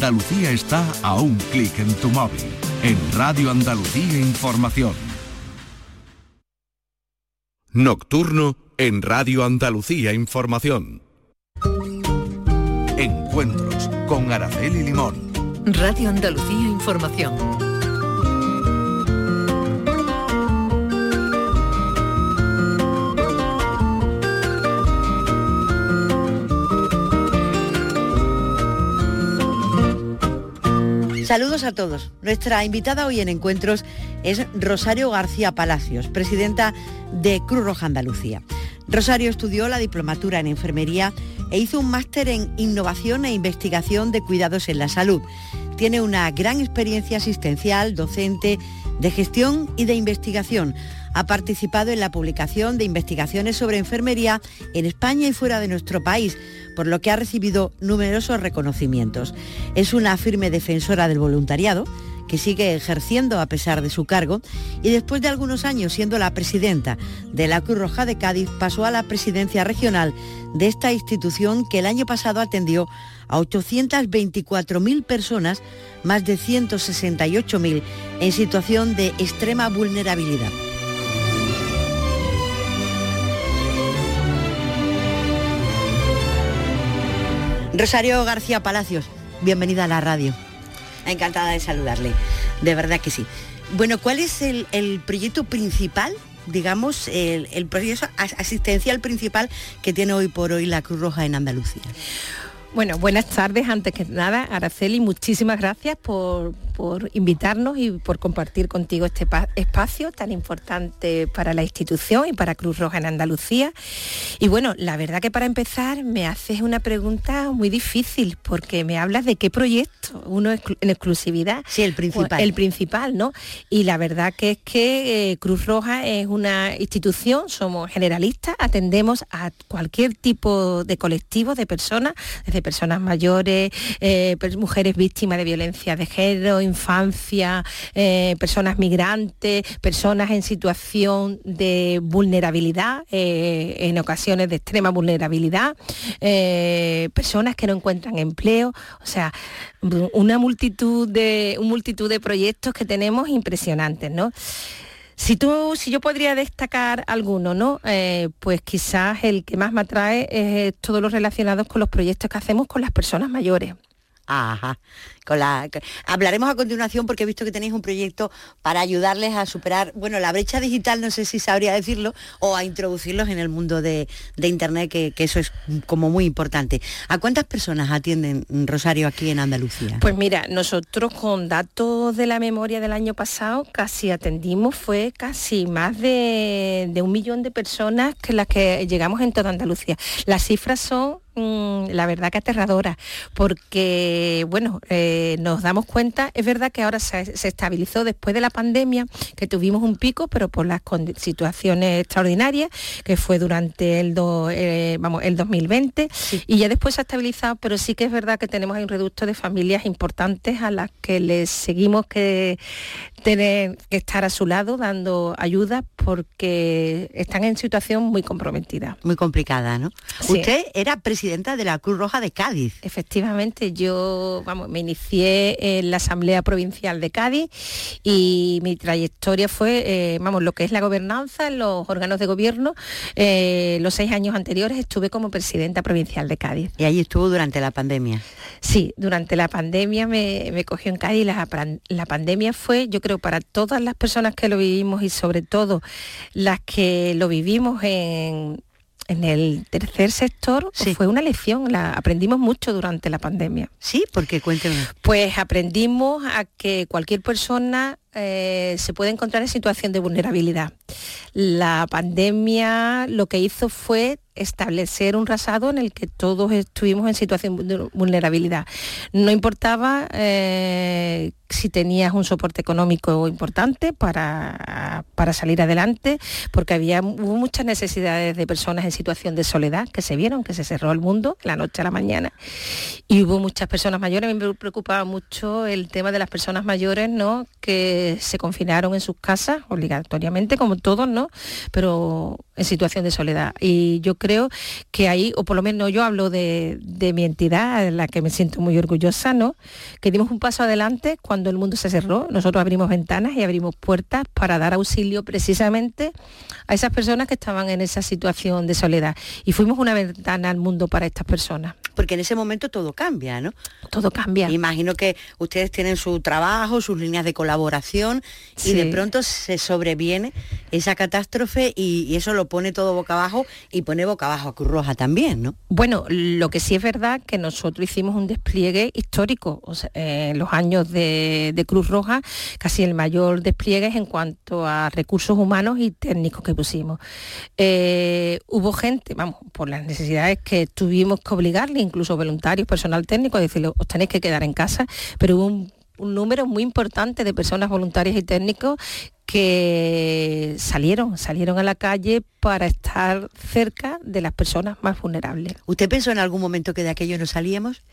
Andalucía está a un clic en tu móvil. En Radio Andalucía Información. Nocturno en Radio Andalucía Información. Encuentros con Araceli Limón. Radio Andalucía Información. Saludos a todos. Nuestra invitada hoy en Encuentros es Rosario García Palacios, presidenta de Cruz Roja Andalucía. Rosario estudió la diplomatura en enfermería e hizo un máster en innovación e investigación de cuidados en la salud. Tiene una gran experiencia asistencial, docente, de gestión y de investigación ha participado en la publicación de investigaciones sobre enfermería en España y fuera de nuestro país, por lo que ha recibido numerosos reconocimientos. Es una firme defensora del voluntariado que sigue ejerciendo a pesar de su cargo y después de algunos años siendo la presidenta de la Cruz Roja de Cádiz pasó a la presidencia regional de esta institución que el año pasado atendió a 824.000 personas, más de 168.000 en situación de extrema vulnerabilidad. Rosario García Palacios, bienvenida a la radio. Encantada de saludarle, de verdad que sí. Bueno, ¿cuál es el, proyecto principal digamos, el, el, proyecto asistencial principal que tiene hoy por hoy la Cruz Roja en Andalucía? Bueno, buenas tardes. Antes que nada, Araceli, muchísimas gracias por, por invitarnos y por compartir contigo este espacio tan importante para la institución y para Cruz Roja en Andalucía. Y bueno, la verdad que para empezar me haces una pregunta muy difícil porque me hablas de qué proyecto, uno en exclusividad. Sí, el principal. El principal, ¿no? Y la verdad que es que eh, Cruz Roja es una institución, somos generalistas, atendemos a cualquier tipo de colectivo de personas, desde personas mayores, eh, mujeres víctimas de violencia de género, infancia, eh, personas migrantes, personas en situación de vulnerabilidad, eh, en ocasiones de extrema vulnerabilidad, eh, personas que no encuentran empleo, o sea, una multitud de, un multitud de proyectos que tenemos impresionantes, ¿no? Si, tú, si yo podría destacar alguno, ¿no? pues quizás el que más me atrae es todo lo relacionado con los proyectos que hacemos con las personas mayores. Ajá. Con la, hablaremos a continuación porque he visto que tenéis un proyecto para ayudarles a superar, bueno, la brecha digital, no sé si sabría decirlo, o a introducirlos en el mundo de, Internet, que, eso es como muy importante. ¿A cuántas personas atienden Rosario aquí en Andalucía? Pues mira, nosotros con datos de la memoria del año pasado casi atendimos, fue casi más de, de un millón de personas que las que llegamos en toda Andalucía. Las cifras son Mm, la verdad que aterradora, porque bueno, eh, nos damos cuenta, es verdad que ahora se, estabilizó después de la pandemia, que tuvimos un pico, pero por las situaciones extraordinarias, que fue durante el, eh, vamos, el 2020, y ya después se ha estabilizado, pero sí que es verdad que tenemos un reducto de familias importantes a las que les seguimos que tener que estar a su lado dando ayuda porque están en situación muy comprometida. Muy complicada, ¿no? Usted era presidenta de la Cruz Roja de Cádiz. Efectivamente, yo vamos, me inicié en la Asamblea Provincial de Cádiz y mi trayectoria fue, eh, vamos, lo que es la gobernanza en los órganos de gobierno. Eh, los seis años anteriores estuve como presidenta provincial de Cádiz. ¿Y ahí estuvo durante la pandemia? Sí, durante la pandemia me, cogió en Cádiz. La, la pandemia fue, yo creo, para todas las personas que lo vivimos y sobre todo las que lo vivimos en, en el tercer sector fue una lección, la, aprendimos mucho durante la pandemia. Sí, porque cuénteme. Pues aprendimos a que cualquier persona eh, se puede encontrar en situación de vulnerabilidad. La pandemia lo que hizo fue establecer un rasado en el que todos estuvimos en situación de vulnerabilidad. No importaba eh, si tenías un soporte económico importante para, para, salir adelante, porque había, hubo muchas necesidades de personas en situación de soledad que se vieron, que se cerró el mundo la noche a la mañana. Y hubo muchas personas mayores, a mí me preocupaba mucho el tema de las personas mayores, ¿no? Que se confinaron en sus casas obligatoriamente, como todos, ¿no? Pero en situación de soledad. Y yo creo que ahí, o por lo menos yo hablo de, mi entidad, en la que me siento muy orgullosa, ¿no? Que dimos un paso adelante cuando el mundo se cerró. Nosotros abrimos ventanas y abrimos puertas para dar auxilio precisamente a esas personas que estaban en esa situación de soledad. Y fuimos una ventana al mundo para estas personas. Porque en ese momento todo cambia, ¿no? Todo cambia. Imagino que ustedes tienen su trabajo, sus líneas de colaboración y de pronto se sobreviene esa catástrofe y, eso lo pone todo boca abajo y pone boca abajo a Cruz Roja también, ¿no? Bueno, lo que sí es verdad que nosotros hicimos un despliegue histórico. en los años de, Cruz Roja, casi el mayor despliegue es en cuanto a recursos humanos y técnicos que pusimos. Eh, hubo gente, vamos, por las necesidades que tuvimos que obligarle, incluso voluntarios, personal técnico, a decirle, os tenéis que quedar en casa, pero hubo un un número muy importante de personas voluntarias y técnicos que salieron, salieron a la calle para estar cerca de las personas más vulnerables. ¿Usted pensó en algún momento que de aquello no salíamos?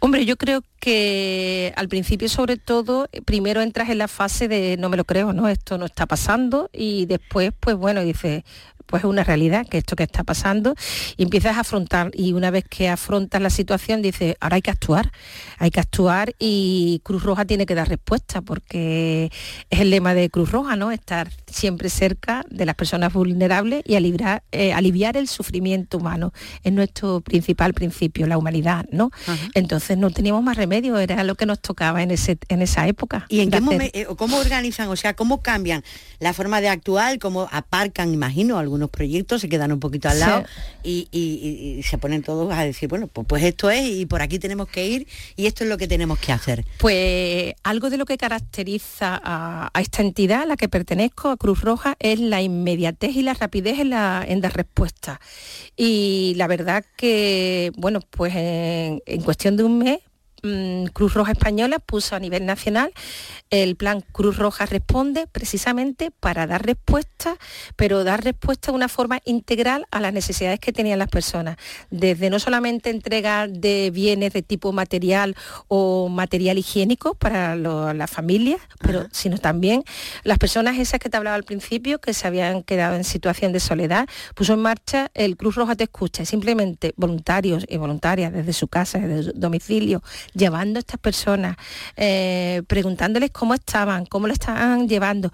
Hombre, yo creo que al principio sobre todo, primero entras en la fase de no me lo creo, ¿no? Esto no está pasando y después, pues bueno, dice, pues es una realidad que esto que está pasando y empiezas a afrontar y una vez que afrontas la situación dices, ahora hay que actuar, hay que actuar y Cruz Roja tiene que dar respuesta porque es el lema de Cruz Roja, ¿no? Estar siempre cerca de las personas vulnerables y aliviar, eh, aliviar el sufrimiento humano. Es nuestro principal principio, la humanidad, ¿no? Entonces no teníamos más remedio, era lo que nos tocaba en, ese, en esa época. ¿Y en qué momento, eh, cómo organizan, o sea, cómo cambian la forma de actuar, cómo aparcan, imagino, algunos proyectos, se quedan un poquito al lado y, se ponen todos a decir, bueno, pues, pues, esto es y por aquí tenemos que ir y esto es lo que tenemos que hacer. Pues algo de lo que caracteriza a, esta entidad a la que pertenezco, a Cruz Roja, es la inmediatez y la rapidez en, la, en dar respuesta. Y la verdad que, bueno, pues en cuestión de un mes Mm, Cruz Roja Española puso a nivel nacional el plan Cruz Roja Responde precisamente para dar respuesta, pero dar respuesta de una forma integral a las necesidades que tenían las personas, desde no solamente entrega de bienes de tipo material o material higiénico para las familias, pero sino también las personas esas que te hablaba al principio, que se habían quedado en situación de soledad, puso en marcha el Cruz Roja Te Escucha, simplemente voluntarios y voluntarias desde su casa, desde su domicilio, llevando a estas personas, eh, preguntándoles cómo estaban, cómo lo estaban llevando.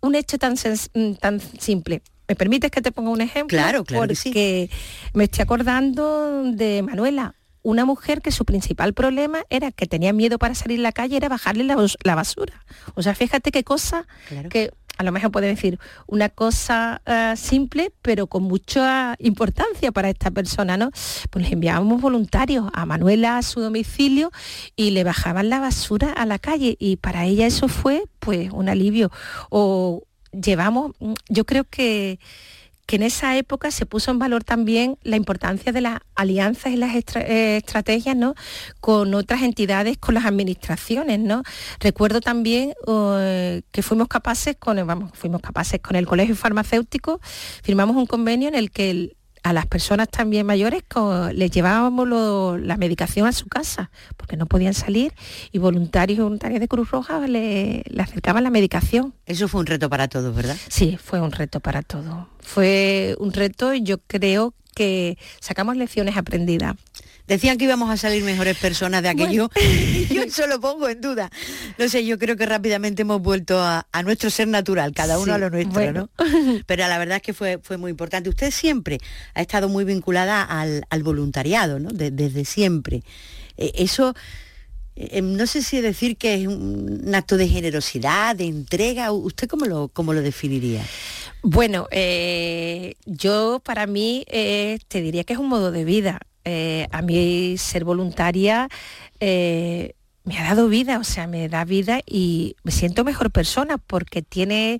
Un hecho tan, mm, tan simple. ¿Me permites que te ponga un ejemplo? Claro, claro. Porque me estoy acordando de Manuela, una mujer que su principal problema era que tenía miedo para salir a la calle, era bajarle la, basura. O sea, fíjate qué cosa que a lo mejor puede decir una cosa eh, simple, pero con mucha importancia para esta persona, ¿no? Pues les enviábamos voluntarios a Manuela a su domicilio y le bajaban la basura a la calle y para ella eso fue pues un alivio. O llevamos, mm, yo creo que que en esa época se puso en valor también la importancia de las alianzas y las eh, estrategias ¿no? con otras entidades, con las administraciones. ¿no? Recuerdo también eh, que fuimos capaces con, vamos, fuimos capaces con el Colegio Farmacéutico, firmamos un convenio en el que a las personas también mayores les llevábamos la medicación a su casa, porque no podían salir, y voluntarios y voluntarias de Cruz Roja le, acercaban la medicación. Eso fue un reto para todos, ¿verdad? Sí, fue un reto para todos. Fue un reto, y yo creo que sacamos lecciones aprendidas. Decían que íbamos a salir mejores personas de aquello. yo eso lo pongo en duda. No sé, yo creo que rápidamente hemos vuelto a, nuestro ser natural, cada uno a lo nuestro, ¿no? Pero la verdad es que fue, fue muy importante. Usted siempre ha estado muy vinculada al, voluntariado, ¿no? desde siempre. E, eso em, no sé si decir que es un, acto de generosidad, de entrega. ¿Usted cómo lo, cómo lo definiría? Bueno, eh, yo para mí eh, te diría que es un modo de vida. Eh, a mí ser voluntaria eh, me ha dado vida, o sea, me da vida y me siento mejor persona porque tiene,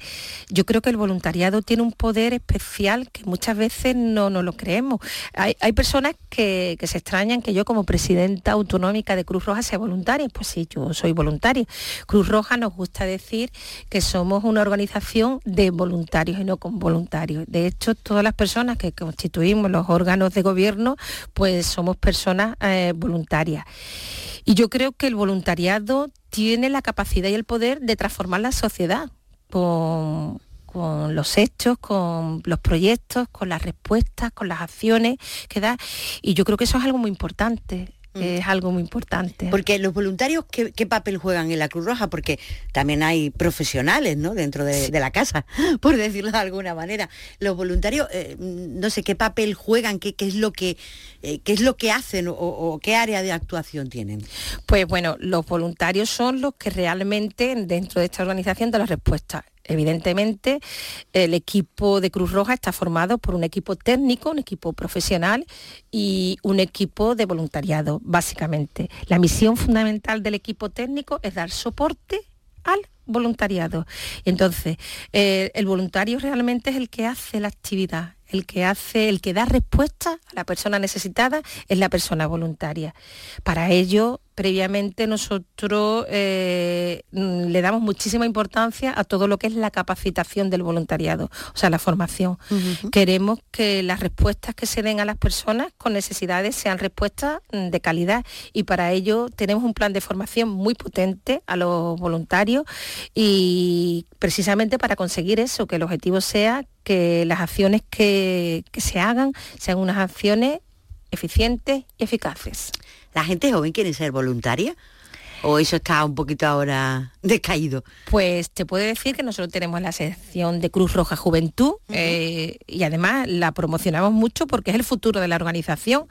yo creo que el voluntariado tiene un poder especial que muchas veces no nos lo creemos. Hay, personas que, se extrañan que yo como presidenta autonómica de Cruz Roja sea voluntaria, pues sí, yo soy voluntaria. Cruz Roja nos gusta decir que somos una organización de voluntarios y no con voluntarios. De hecho, todas las personas que constituimos los órganos de gobierno, pues somos personas eh, voluntarias. Y yo creo que el voluntariado tiene la capacidad y el poder de transformar la sociedad con, los hechos, con los proyectos, con las respuestas, con las acciones que da. Y yo creo que eso es algo muy importante. Es algo muy importante. Porque los voluntarios, ¿qué, papel juegan en la Cruz Roja? Porque también hay profesionales, ¿no? Dentro de, la casa, por decirlo de alguna manera. Los voluntarios, eh, no sé qué papel juegan, qué, es lo que eh, qué es lo que hacen o, qué área de actuación tienen. Pues bueno, los voluntarios son los que realmente dentro de esta organización dan la respuesta. Evidentemente, el equipo de Cruz Roja está formado por un equipo técnico, un equipo profesional y un equipo de voluntariado, básicamente. La misión fundamental del equipo técnico es dar soporte al voluntariado. Entonces, eh, el voluntario realmente es el que hace la actividad, el que hace, el que da respuesta a la persona necesitada es la persona voluntaria. Para ello, previamente nosotros eh, mm, le damos muchísima importancia a todo lo que es la capacitación del voluntariado, o sea, la formación. Queremos que las respuestas que se den a las personas con necesidades sean respuestas mm, de calidad y para ello tenemos un plan de formación muy potente a los voluntarios y precisamente para conseguir eso, que el objetivo sea que las acciones que, que se hagan sean unas acciones eficientes y eficaces. ¿La gente joven quiere ser voluntaria? ¿O eso está un poquito ahora decaído? Pues te puedo decir que nosotros tenemos la sección de Cruz Roja Juventud eh, y además la promocionamos mucho porque es el futuro de la organización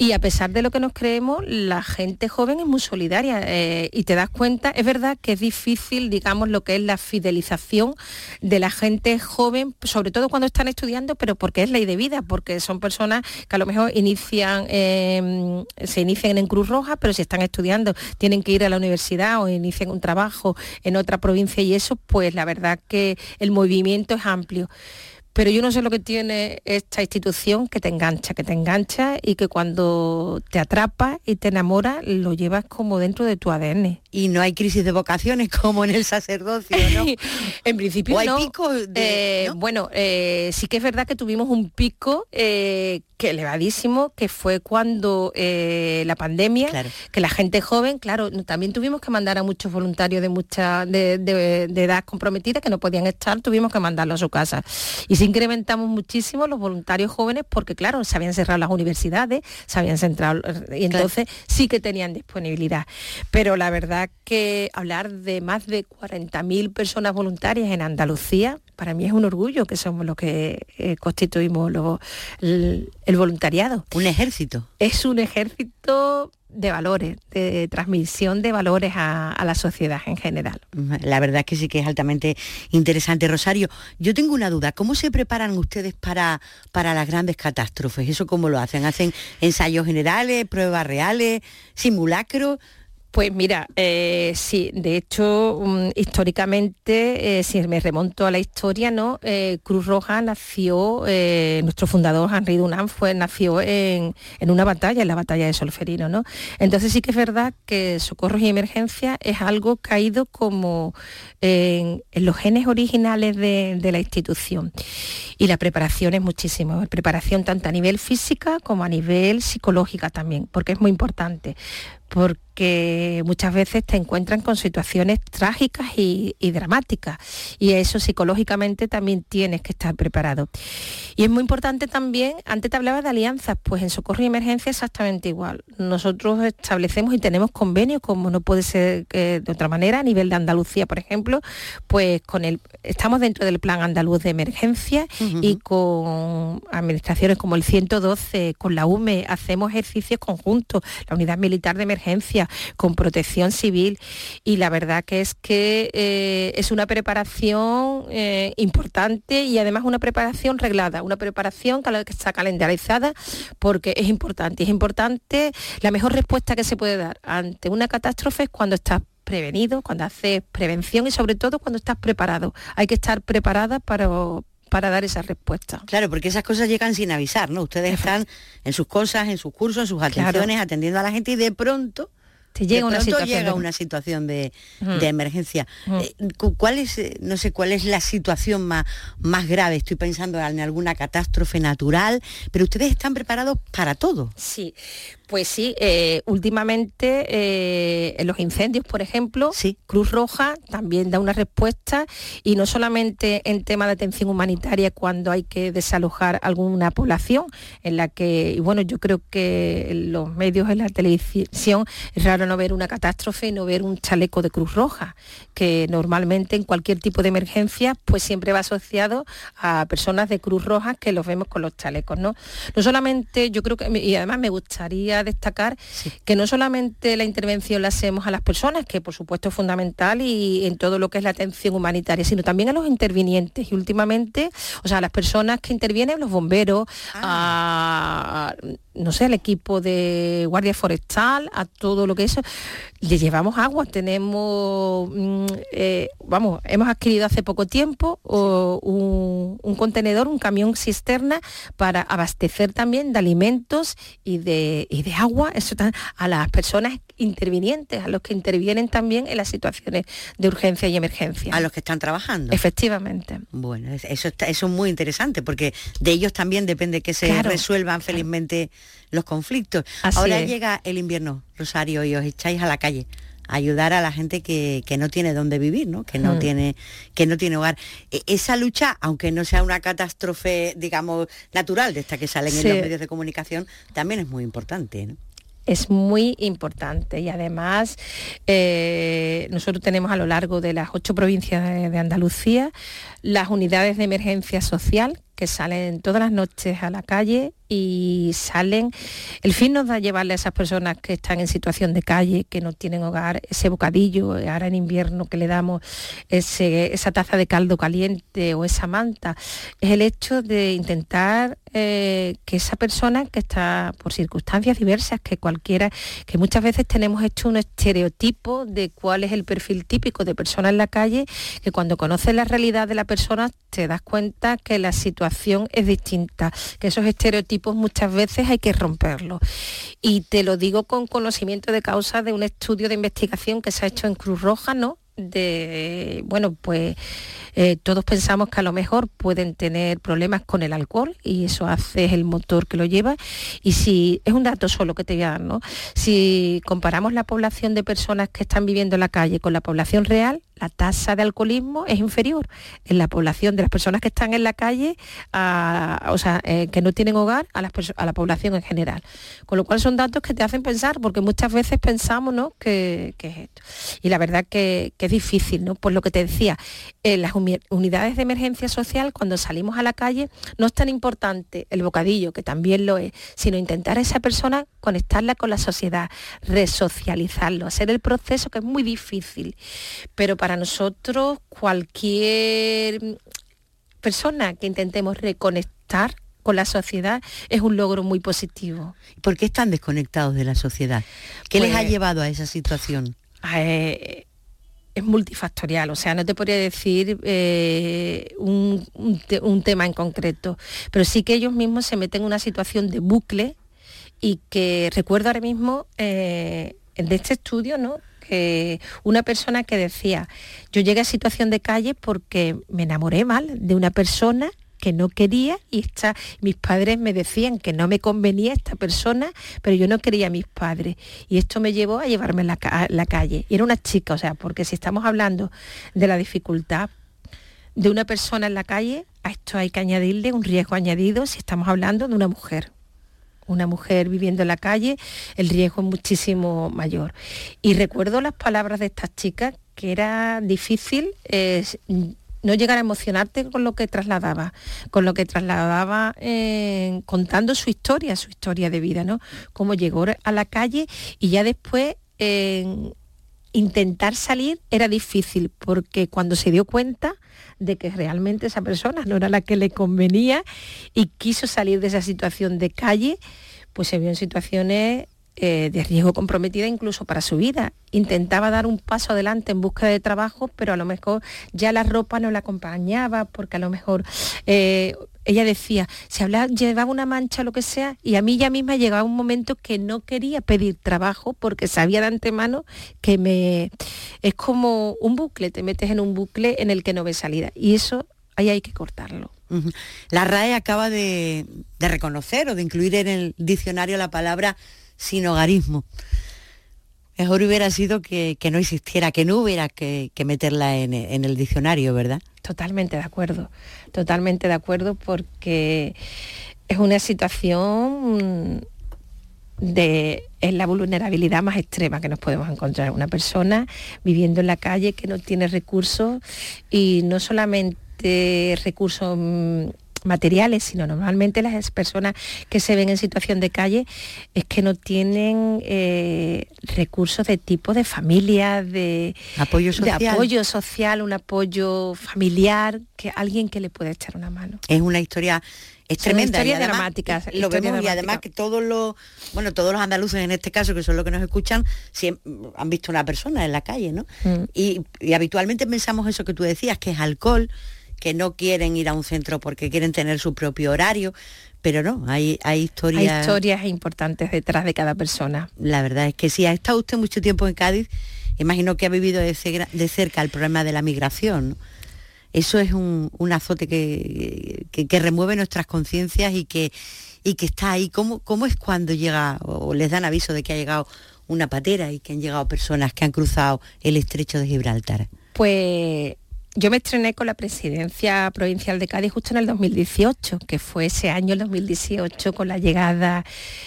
y a pesar de lo que nos creemos, la gente joven es muy solidaria eh, y te das cuenta, es verdad que es difícil, digamos, lo que es la fidelización de la gente joven, sobre todo cuando están estudiando, pero porque es ley de vida, porque son personas que a lo mejor em, se inician en Cruz Roja, pero si están estudiando tienen que ir a la universidad o inician un trabajo en otra provincia y eso, pues la verdad que el movimiento es amplio pero yo no sé lo que tiene esta institución que te engancha, que te engancha y que cuando te atrapa y te enamora lo llevas como dentro de tu ADN. Y no hay crisis de vocaciones como en el sacerdocio, ¿no? en principio hay no. pico de, eh, Bueno, eh, sí que es verdad que tuvimos un pico eh, que elevadísimo, que fue cuando la pandemia, que la gente joven, claro, también tuvimos que mandar a muchos voluntarios de mucha de, edad comprometida que no podían estar, tuvimos que mandarlos a su casa. Y incrementamos muchísimo los voluntarios jóvenes porque, claro, se habían cerrado las universidades, se habían centrado, y entonces sí que tenían disponibilidad. Pero la verdad que hablar de más de 40.000 personas voluntarias en Andalucía, para mí es un orgullo que somos los que eh, constituimos el, el voluntariado. Un ejército. Es un ejército de valores, de transmisión de valores a, la sociedad en general. La verdad es que sí que es altamente interesante. Rosario, yo tengo una duda, ¿cómo se preparan ustedes para, para las grandes catástrofes? ¿Eso cómo lo hacen? ¿Hacen ensayos generales, pruebas reales, simulacros? Pues mira, eh, sí, de hecho, mm, históricamente, eh, si me remonto a la historia, ¿no? Eh, Cruz Roja nació, nuestro fundador Henry Dunant fue, nació en, una batalla, en la batalla de Solferino, ¿no? Entonces sí que es verdad que socorros y emergencia es algo caído como en, los genes originales de, de, la institución. Y la preparación es muchísimo, preparación tanto a nivel física como a nivel psicológica también, porque es muy importante porque muchas veces te encuentran con situaciones trágicas y, dramáticas y eso psicológicamente también tienes que estar preparado. Y es muy importante también, antes te hablaba de alianzas, pues en socorro y emergencia exactamente igual. Nosotros establecemos y tenemos convenios, como no puede ser de otra manera, a nivel de Andalucía, por ejemplo, pues con el, estamos dentro del plan andaluz de emergencia y con administraciones como el 112, con la UME, hacemos ejercicios conjuntos, la unidad militar de emergencia con protección civil y la verdad que es que eh, es una preparación eh, importante y además una preparación reglada, una preparación que está calendarizada porque es importante. Es importante, la mejor respuesta que se puede dar ante una catástrofe es cuando estás prevenido, cuando haces prevención y sobre todo cuando estás preparado. Hay que estar preparada para, para dar esa respuesta. Claro, porque esas cosas llegan sin avisar, ¿no? Ustedes están en sus cosas, en sus cursos, en sus atenciones, atendiendo a la gente y de pronto te llega una situación llega de... una situación de, emergencia. Eh, ¿Cuál es, eh, no sé, cuál es la situación más, más grave? Estoy pensando en alguna catástrofe natural, pero ustedes están preparados para todo. Sí, pues sí, eh, últimamente eh, en los incendios, por ejemplo, sí. Cruz Roja también da una respuesta y no solamente en tema de atención humanitaria cuando hay que desalojar alguna población en la que, y bueno, yo creo que en los medios, en la televisión, es raro no ver una catástrofe y no ver un chaleco de Cruz Roja, que normalmente en cualquier tipo de emergencia pues siempre va asociado a personas de Cruz Roja que los vemos con los chalecos, ¿no? No solamente, yo creo que, y además me gustaría destacar que no solamente la intervención la hacemos a las personas, que por supuesto es fundamental y en todo lo que es la atención humanitaria, sino también a los intervinientes y últimamente, o sea, a las personas que intervienen, los bomberos, ah. a no sé, al equipo de Guardia Forestal, a todo lo que eso, le llevamos agua, tenemos, mm, eh, vamos, hemos adquirido hace poco tiempo un, contenedor, un camión cisterna para abastecer también de alimentos y de, y de agua eso, a las personas intervinientes, a los que intervienen también en las situaciones de urgencia y emergencia. A los que están trabajando. Efectivamente. Bueno, eso, está, eso es muy interesante porque de ellos también depende que se resuelvan felizmente los conflictos. Ahora llega el invierno, Rosario, y os echáis a la calle a ayudar a la gente que, no tiene dónde vivir, ¿no? Que no mm. tiene que no tiene hogar. E, esa lucha, aunque no sea una catástrofe, digamos, natural de esta que salen en los medios de comunicación, también es muy importante, ¿no? es muy importante y además eh, nosotros tenemos a lo largo de las ocho provincias de Andalucía las unidades de emergencia social que salen todas las noches a la calle y salen. El fin nos da llevarle a esas personas que están en situación de calle, que no tienen hogar, ese bocadillo, ahora en invierno que le damos esa taza de caldo caliente o esa manta, es el hecho de intentar eh, que esa persona que está por circunstancias diversas, que cualquiera, que muchas veces tenemos hecho un estereotipo de cuál es el perfil típico de persona en la calle, que cuando conoces la realidad de la persona te das cuenta que la situación es distinta, que esos estereotipos muchas veces hay que romperlo Y te lo digo con conocimiento de causa de un estudio de investigación que se ha hecho en Cruz Roja, ¿no? De, bueno, pues eh, todos pensamos que a lo mejor pueden tener problemas con el alcohol y eso hace el motor que lo lleva. Y si es un dato solo que te voy a dar, ¿no? Si comparamos la población de personas que están viviendo en la calle con la población real, la tasa de alcoholismo es inferior en la población de las personas que están en la calle, o sea, eh, que no tienen hogar, a, la población en general. Con lo cual son datos que te hacen pensar, porque muchas veces pensamos ¿no? que, es esto. Y la verdad que, es difícil, ¿no? Por lo que te decía, en las unidades de emergencia social, cuando salimos a la calle, no es tan importante el bocadillo, que también lo es, sino intentar a esa persona conectarla con la sociedad, resocializarlo, hacer el proceso que es muy difícil. Pero para nosotros cualquier persona que intentemos reconectar con la sociedad es un logro muy positivo. ¿Por qué están desconectados de la sociedad? ¿Qué les ha pues, llevado a esa situación? Eh, es multifactorial, o sea, no te podría decir eh, un, tema en concreto, pero sí que ellos mismos se meten en una situación de bucle y que recuerdo ahora mismo eh, de este estudio, ¿no? Una persona que decía, yo llegué a situación de calle porque me enamoré mal de una persona que no quería y mis padres me decían que no me convenía esta persona, pero yo no quería a mis padres. Y esto me llevó a llevarme a la, calle. Y era una chica, o sea, porque si estamos hablando de la dificultad de una persona en la calle, a esto hay que añadirle un riesgo añadido si estamos hablando de una mujer una mujer viviendo en la calle, el riesgo es muchísimo mayor. Y recuerdo las palabras de estas chicas, que era difícil no llegar a emocionarte con lo que trasladaba, con lo que trasladaba eh, contando su historia, su historia de vida, ¿no? Cómo llegó a la calle y ya después intentar salir era difícil porque cuando se dio cuenta de que realmente esa persona no era la que le convenía y quiso salir de esa situación de calle, pues se vio en situaciones eh, de riesgo comprometida incluso para su vida. Intentaba dar un paso adelante en busca de trabajo, pero a lo mejor ya la ropa no la acompañaba porque a lo mejor eh, ella decía, si hablaba, llevaba una mancha lo que sea, y a mí ya misma llegaba un momento que no quería pedir trabajo porque sabía de antemano que me es como un bucle, te metes en un bucle en el que no ves salida. Y eso ahí hay que cortarlo. La RAE acaba de, reconocer o de incluir en el diccionario la palabra sinogarismo. Mejor hubiera sido que, no existiera, que no hubiera que, meterla en, el diccionario, ¿verdad? Totalmente de acuerdo, totalmente de acuerdo porque es una situación de es la vulnerabilidad más extrema que nos podemos encontrar. Una persona viviendo en la calle que no tiene recursos y no solamente recursos mm, materiales, sino normalmente las personas que se ven en situación de calle es que no tienen eh, recursos de tipo de familia, de apoyo social. de apoyo social, un apoyo familiar, que alguien que le pueda echar una mano. Es una historia es tremenda. y dramática. Lo vemos y además que todos los, bueno, todos los andaluces en este caso, que son los que nos escuchan, han visto una persona en la calle, ¿no? Mm. y habitualmente pensamos eso que tú decías, que es alcohol, que no quieren ir a un centro porque quieren tener su propio horario, pero no, hay, hay historias... Hay historias importantes detrás de cada persona. La verdad es que si ha estado usted mucho tiempo en Cádiz, imagino que ha vivido de, cerca el problema de la migración. Eso es un, azote que, que, remueve nuestras conciencias y que, y que está ahí. ¿Cómo, ¿Cómo es cuando llega o les dan aviso de que ha llegado una patera y que han llegado personas que han cruzado el estrecho de Gibraltar? Pues yo me estrené con la presidencia provincial de Cádiz justo en el 2018, que fue ese año, el 2018, con la llegada,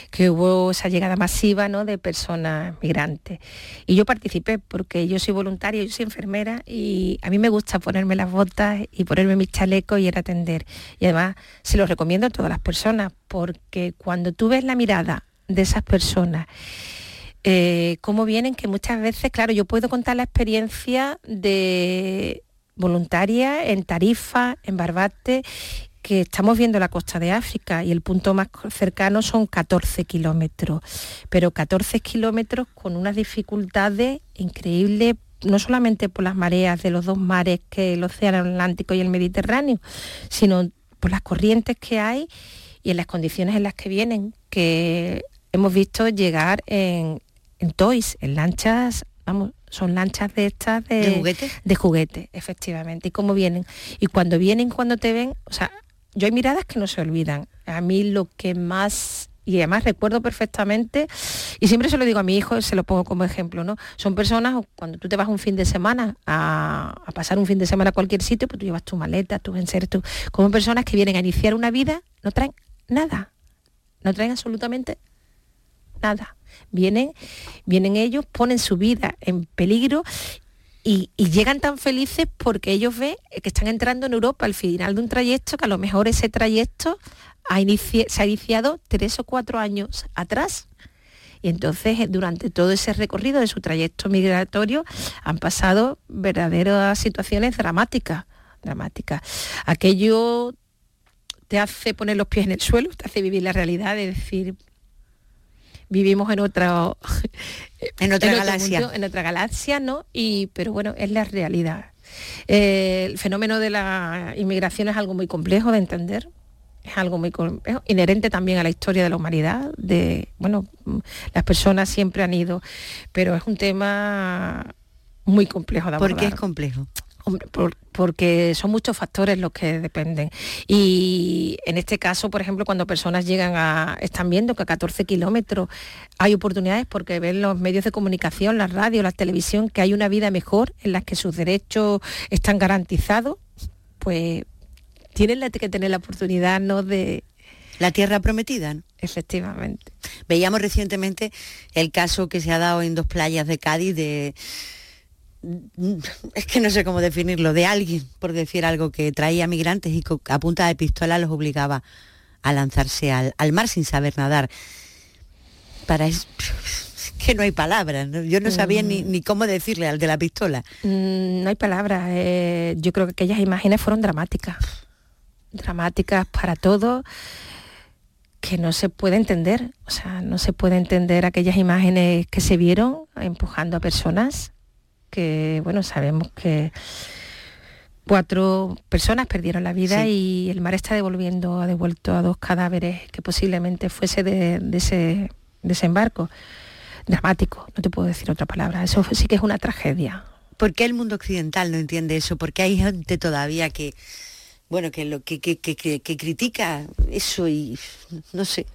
que hubo esa llegada masiva ¿no? de personas migrantes. Y yo participé porque yo soy voluntaria, yo soy enfermera y a mí me gusta ponerme las botas y ponerme mis chalecos y ir a atender. Y además se lo recomiendo a todas las personas, porque cuando tú ves la mirada de esas personas, eh, cómo vienen, que muchas veces, claro, yo puedo contar la experiencia de voluntaria en Tarifa, en Barbate, que estamos viendo la costa de África y el punto más cercano son 14 kilómetros, pero 14 kilómetros con unas dificultades increíbles no solamente por las mareas de los dos mares que el Océano Atlántico y el Mediterráneo, sino por las corrientes que hay y en las condiciones en las que vienen, que hemos visto llegar en, en toys, en lanchas, vamos, son lanchas de estas de, ¿De juguete. De juguete, efectivamente. Y cómo vienen. Y cuando vienen, cuando te ven, o sea, yo hay miradas que no se olvidan. A mí lo que más y además recuerdo perfectamente, y siempre se lo digo a mi hijo, se lo pongo como ejemplo, ¿no? Son personas, cuando tú te vas un fin de semana a, pasar un fin de semana a cualquier sitio, pues tú llevas tu maleta, tus enseres, tú, como personas que vienen a iniciar una vida, no traen nada, no traen absolutamente nada. Vienen, vienen ellos, ponen su vida en peligro y, llegan tan felices porque ellos ven que están entrando en Europa al final de un trayecto que a lo mejor ese trayecto se ha iniciado tres o cuatro años atrás. Y entonces eh, durante todo ese recorrido de su trayecto migratorio han pasado verdaderas situaciones dramáticas, dramáticas. Aquello te hace poner los pies en el suelo, te hace vivir la realidad de decir, vivimos en otra en otra galaxia en otra galaxia no y pero bueno es la realidad eh, el fenómeno de la inmigración es algo muy complejo de entender es algo muy complejo, inherente también a la historia de la humanidad de bueno las personas siempre han ido pero es un tema muy complejo de abordar. ¿Por qué es complejo? Porque son muchos factores los que dependen. Y en este caso, por ejemplo, cuando personas llegan a, están viendo que a 14 kilómetros hay oportunidades porque ven los medios de comunicación, la radio, la televisión, que hay una vida mejor en la que sus derechos están garantizados, pues tienen que tener la oportunidad ¿no? de, la tierra prometida. Efectivamente. Veíamos recientemente el caso que se ha dado en dos playas de Cádiz de es que no sé cómo definirlo, de alguien, por decir algo, que traía migrantes y a punta de pistola los obligaba a lanzarse al, mar sin saber nadar. Para es que no hay palabras, yo no sabía ni, ni, cómo decirle al de la pistola. Mm, no hay palabras, eh, yo creo que aquellas imágenes fueron dramáticas, dramáticas para todos que no se puede entender, o sea, no se puede entender aquellas imágenes que se vieron empujando a personas que, bueno, sabemos que Cuatro personas perdieron la vida y el mar está devolviendo, ha devuelto a dos cadáveres que posiblemente fuese de, ese desembarco. Dramático, no te puedo decir otra palabra. Eso sí que es una tragedia. ¿Por qué el mundo occidental no entiende eso? Porque hay gente todavía que, bueno, que lo que, que, critica eso y no sé.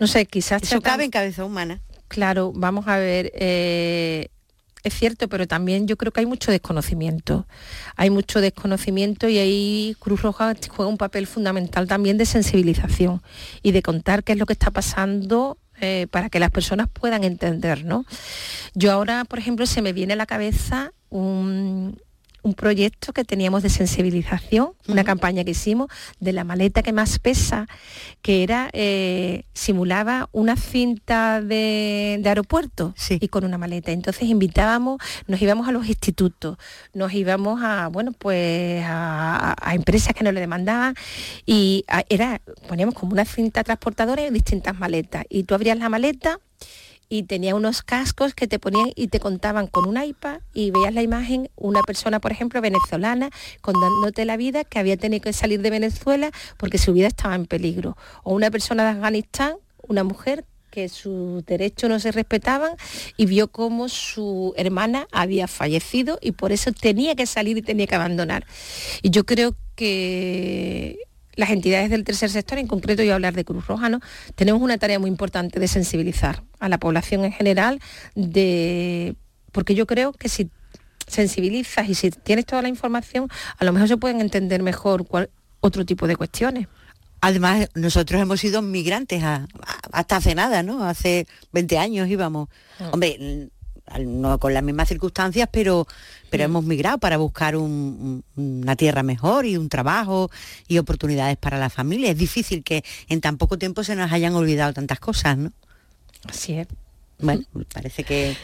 No sé, quizás eso cabe en cabeza humana. Claro, vamos a ver. Eh, es cierto, pero también yo creo que hay mucho desconocimiento. Hay mucho desconocimiento y ahí Cruz Roja juega un papel fundamental también de sensibilización y de contar qué es lo que está pasando eh, para que las personas puedan entender, ¿no? Yo ahora, por ejemplo, se me viene a la cabeza un, un proyecto que teníamos de sensibilización, una campaña que hicimos de la maleta que más pesa, que era, eh, simulaba una cinta de, aeropuerto y con una maleta. Entonces invitábamos, nos íbamos a los institutos, nos íbamos a, bueno, pues a, empresas que nos le demandaban y era, poníamos como una cinta transportadora y distintas maletas. Y tú abrías la maleta y tenía unos cascos que te ponían y te contaban con un iPad y veías la imagen, una persona, por ejemplo, venezolana, contándote la vida que había tenido que salir de Venezuela porque su vida estaba en peligro. O una persona de Afganistán, una mujer que sus derechos no se respetaban y vio cómo su hermana había fallecido y por eso tenía que salir y tenía que abandonar. Y yo creo que las entidades del tercer sector, en concreto yo hablar de Cruz Roja, ¿no? tenemos una tarea muy importante de sensibilizar a la población en general, de... porque yo creo que si sensibilizas y si tienes toda la información, a lo mejor se pueden entender mejor otro tipo de cuestiones. Además, nosotros hemos sido migrantes hasta hace nada, ¿no? Hace 20 años íbamos. Mm. Hombre, no con las mismas circunstancias, pero, pero mm. hemos migrado para buscar una tierra mejor y un trabajo y oportunidades para la familia. Es difícil que en tan poco tiempo se nos hayan olvidado tantas cosas, ¿no? Así es. Bueno, parece que,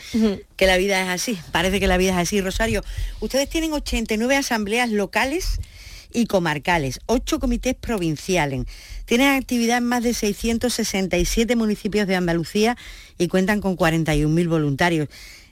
que, la vida es así, parece que la vida es así. Rosario, ustedes tienen 89 asambleas locales y comarcales, 8 comités provinciales. Tienen actividad en más de 667 municipios de Andalucía y cuentan con 41.000 voluntarios.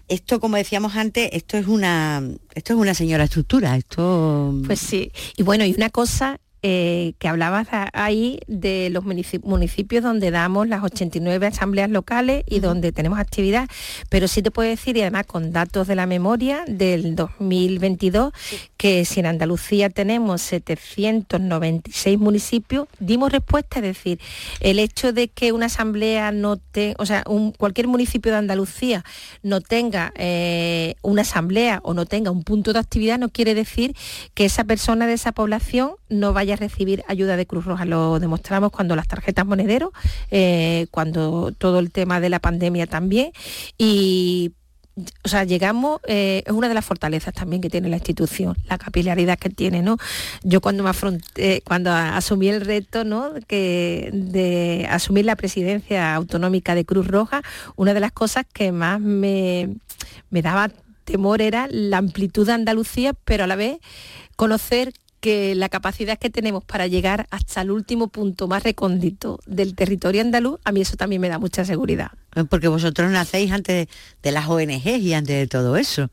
Esto, como decíamos antes, esto es una, esto es una señora estructura. Esto. Pues sí. Y bueno, y una cosa eh, que hablabas ahí de los municipios donde damos las 89 asambleas locales y donde tenemos actividad, pero sí te puedo decir, y además con datos de la memoria del 2022, que si en Andalucía tenemos 796 municipios, dimos respuesta, es decir, el hecho de que una asamblea no tenga, o sea, cualquier municipio de Andalucía no tenga eh, una asamblea o no tenga un punto de actividad, no quiere decir que esa persona de esa población no vaya a recibir ayuda de Cruz Roja. Lo demostramos cuando las tarjetas monedero, eh, cuando todo el tema de la pandemia también. Y o sea, llegamos, eh, es una de las fortalezas también que tiene la institución, la capilaridad que tiene, ¿no? Yo cuando me afronté, cuando asumí el reto, ¿no? Que de asumir la presidencia autonómica de Cruz Roja, una de las cosas que más me, me daba temor era la amplitud de Andalucía, pero a la vez conocer que la capacidad que tenemos para llegar hasta el último punto más recóndito del territorio andaluz, a mí eso también me da mucha seguridad. Porque vosotros nacéis antes de las ONGs y antes de todo eso.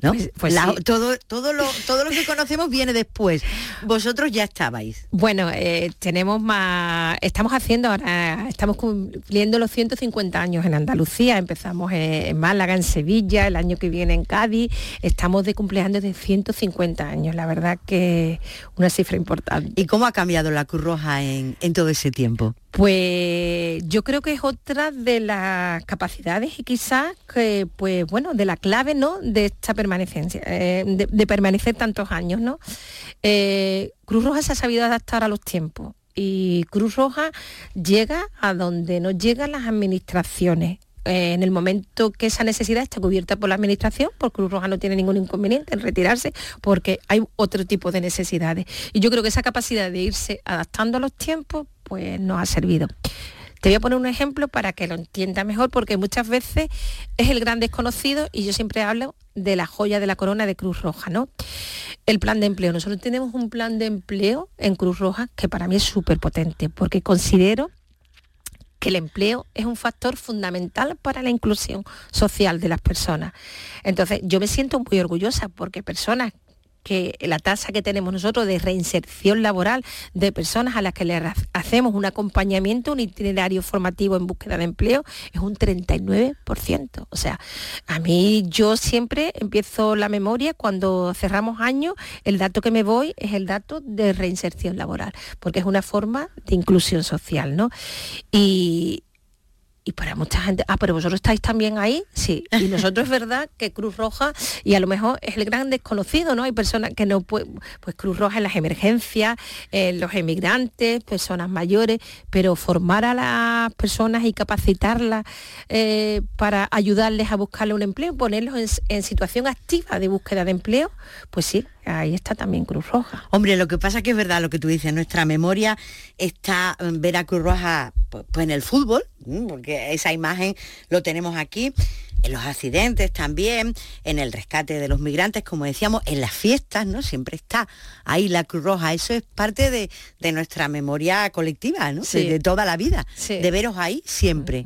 Pues, pues todo, todo, lo, todo lo que conocemos viene después. Vosotros ya estabais. Bueno, eh, tenemos más, estamos haciendo ahora, estamos cumpliendo los 150 años en Andalucía, empezamos en Málaga, en Sevilla, el año que viene en Cádiz, estamos de cumpleaños de 150 años, la verdad que una cifra importante. ¿Y cómo ha cambiado la Cruz Roja en, en todo ese tiempo? Pues yo creo que es otra de las capacidades y quizás que, pues bueno, de la clave, ¿no? De esta permanencia, eh, de, permanecer tantos años, ¿no? Eh, Cruz Roja se ha sabido adaptar a los tiempos y Cruz Roja llega a donde no llegan las administraciones. Eh, en el momento que esa necesidad está cubierta por la administración, porque Cruz Roja no tiene ningún inconveniente en retirarse, porque hay otro tipo de necesidades. Y yo creo que esa capacidad de irse adaptando a los tiempos, pues nos ha servido. Te voy a poner un ejemplo para que lo entienda mejor, porque muchas veces es el gran desconocido y yo siempre hablo de la joya de la corona de Cruz Roja, ¿no? El plan de empleo. Nosotros tenemos un plan de empleo en Cruz Roja que para mí es súper potente, porque considero que el empleo es un factor fundamental para la inclusión social de las personas. Entonces, yo me siento muy orgullosa porque personas que la tasa que tenemos nosotros de reinserción laboral de personas a las que le hacemos un acompañamiento, un itinerario formativo en búsqueda de empleo, es un 39%. O sea, a mí yo siempre empiezo la memoria cuando cerramos años, el dato que me voy es el dato de reinserción laboral, porque es una forma de inclusión social, ¿no? Y, y para mucha gente, ah, pero vosotros estáis también ahí, sí. Y nosotros es verdad que Cruz Roja, y a lo mejor es el gran desconocido, ¿no? Hay personas que no pueden, pues Cruz Roja en las emergencias, en los emigrantes, personas mayores, pero formar a las personas y capacitarlas eh, para ayudarles a buscarle un empleo, ponerlos en, en situación activa de búsqueda de empleo, pues sí, ahí está también Cruz Roja. Hombre, lo que pasa que es verdad lo que tú dices, nuestra memoria está mm, ver a Cruz Roja pues, en el fútbol, porque esa imagen lo tenemos aquí, en los accidentes también, en el rescate de los migrantes, como decíamos, en las fiestas, ¿no? Siempre está ahí la Cruz Roja. Eso es parte de, nuestra memoria colectiva, ¿no? De, toda la vida. De veros ahí siempre.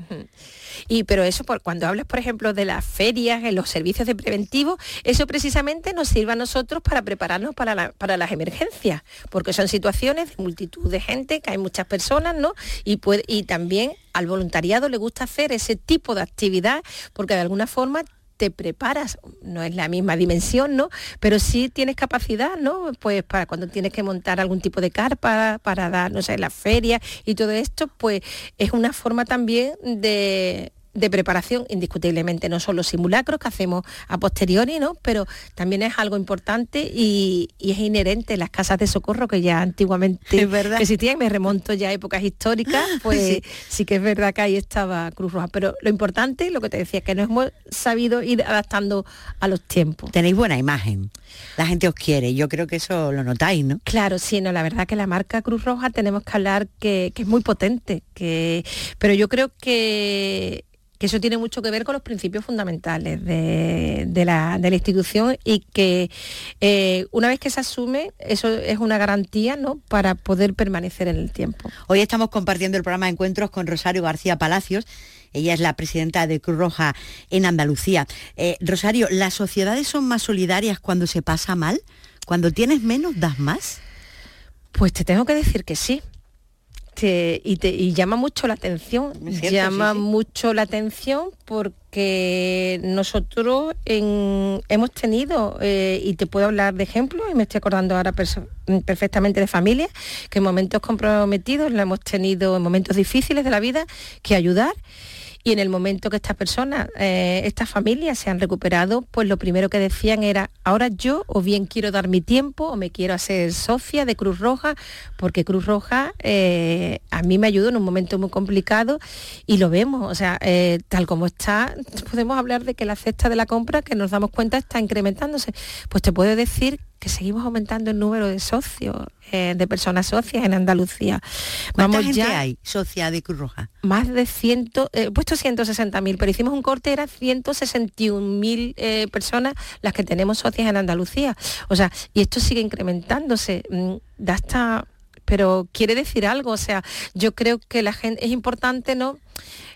Y pero eso, cuando hablas, por ejemplo, de las ferias, en los servicios de preventivo, eso precisamente nos sirve a nosotros para prepararnos para, para las emergencias, porque son situaciones de multitud de gente, que hay muchas personas, ¿no? Y, y también al voluntariado le gusta hacer ese tipo de actividad, porque de alguna forma te preparas, no es la misma dimensión, ¿no? Pero sí tienes capacidad, ¿no? Pues para cuando tienes que montar algún tipo de carpa, para dar, no sé, la feria y todo esto, pues es una forma también de, de preparación, indiscutiblemente, no son los simulacros que hacemos a posteriori, ¿no? pero también es algo importante y, es inherente en las casas de socorro que ya antiguamente existían, me remonto ya a épocas históricas, pues sí. que es verdad que ahí estaba Cruz Roja, pero lo importante, lo que te decía, que nos hemos sabido ir adaptando a los tiempos. Tenéis buena imagen, la gente os quiere, yo creo que eso lo notáis, ¿no? Claro, sí, no, la verdad que la marca Cruz Roja tenemos que hablar que, que es muy potente, que, pero yo creo que que eso tiene mucho que ver con los principios fundamentales de, la, institución y que eh, una vez que se asume, eso es una garantía ¿no? para poder permanecer en el tiempo. Hoy estamos compartiendo el programa de Encuentros con Rosario García Palacios. Ella es la presidenta de Cruz Roja en Andalucía. Eh, Rosario, ¿las sociedades son más solidarias cuando se pasa mal? ¿Cuando tienes menos, das más? Pues te tengo que decir que sí y, llama mucho la atención, llama mucho la atención porque nosotros hemos tenido, eh, y te puedo hablar de ejemplos, y me estoy acordando ahora perfectamente de familias, que en momentos comprometidos la hemos tenido en momentos difíciles de la vida que ayudar y en el momento que estas personas, eh, estas familias se han recuperado, pues lo primero que decían era, ahora yo o bien quiero dar mi tiempo o me quiero hacer socia de Cruz Roja, porque Cruz Roja eh, a mí me ayudó en un momento muy complicado y lo vemos, o sea, eh, tal como está, podemos hablar de que la cesta de la compra, que nos damos cuenta, está incrementándose. Pues te puedo decir que seguimos aumentando el número de socios, eh, de personas socias en Andalucía. ¿Cuánta gente ya, hay socia de Cruz Roja? Más de 100, eh, puesto 160.000, pero hicimos un corte, era 161.000 eh, personas las que tenemos socias en Andalucía. O sea, y esto sigue incrementándose. Mm, da hasta pero quiere decir algo, o sea, yo creo que la gente es importante, ¿no?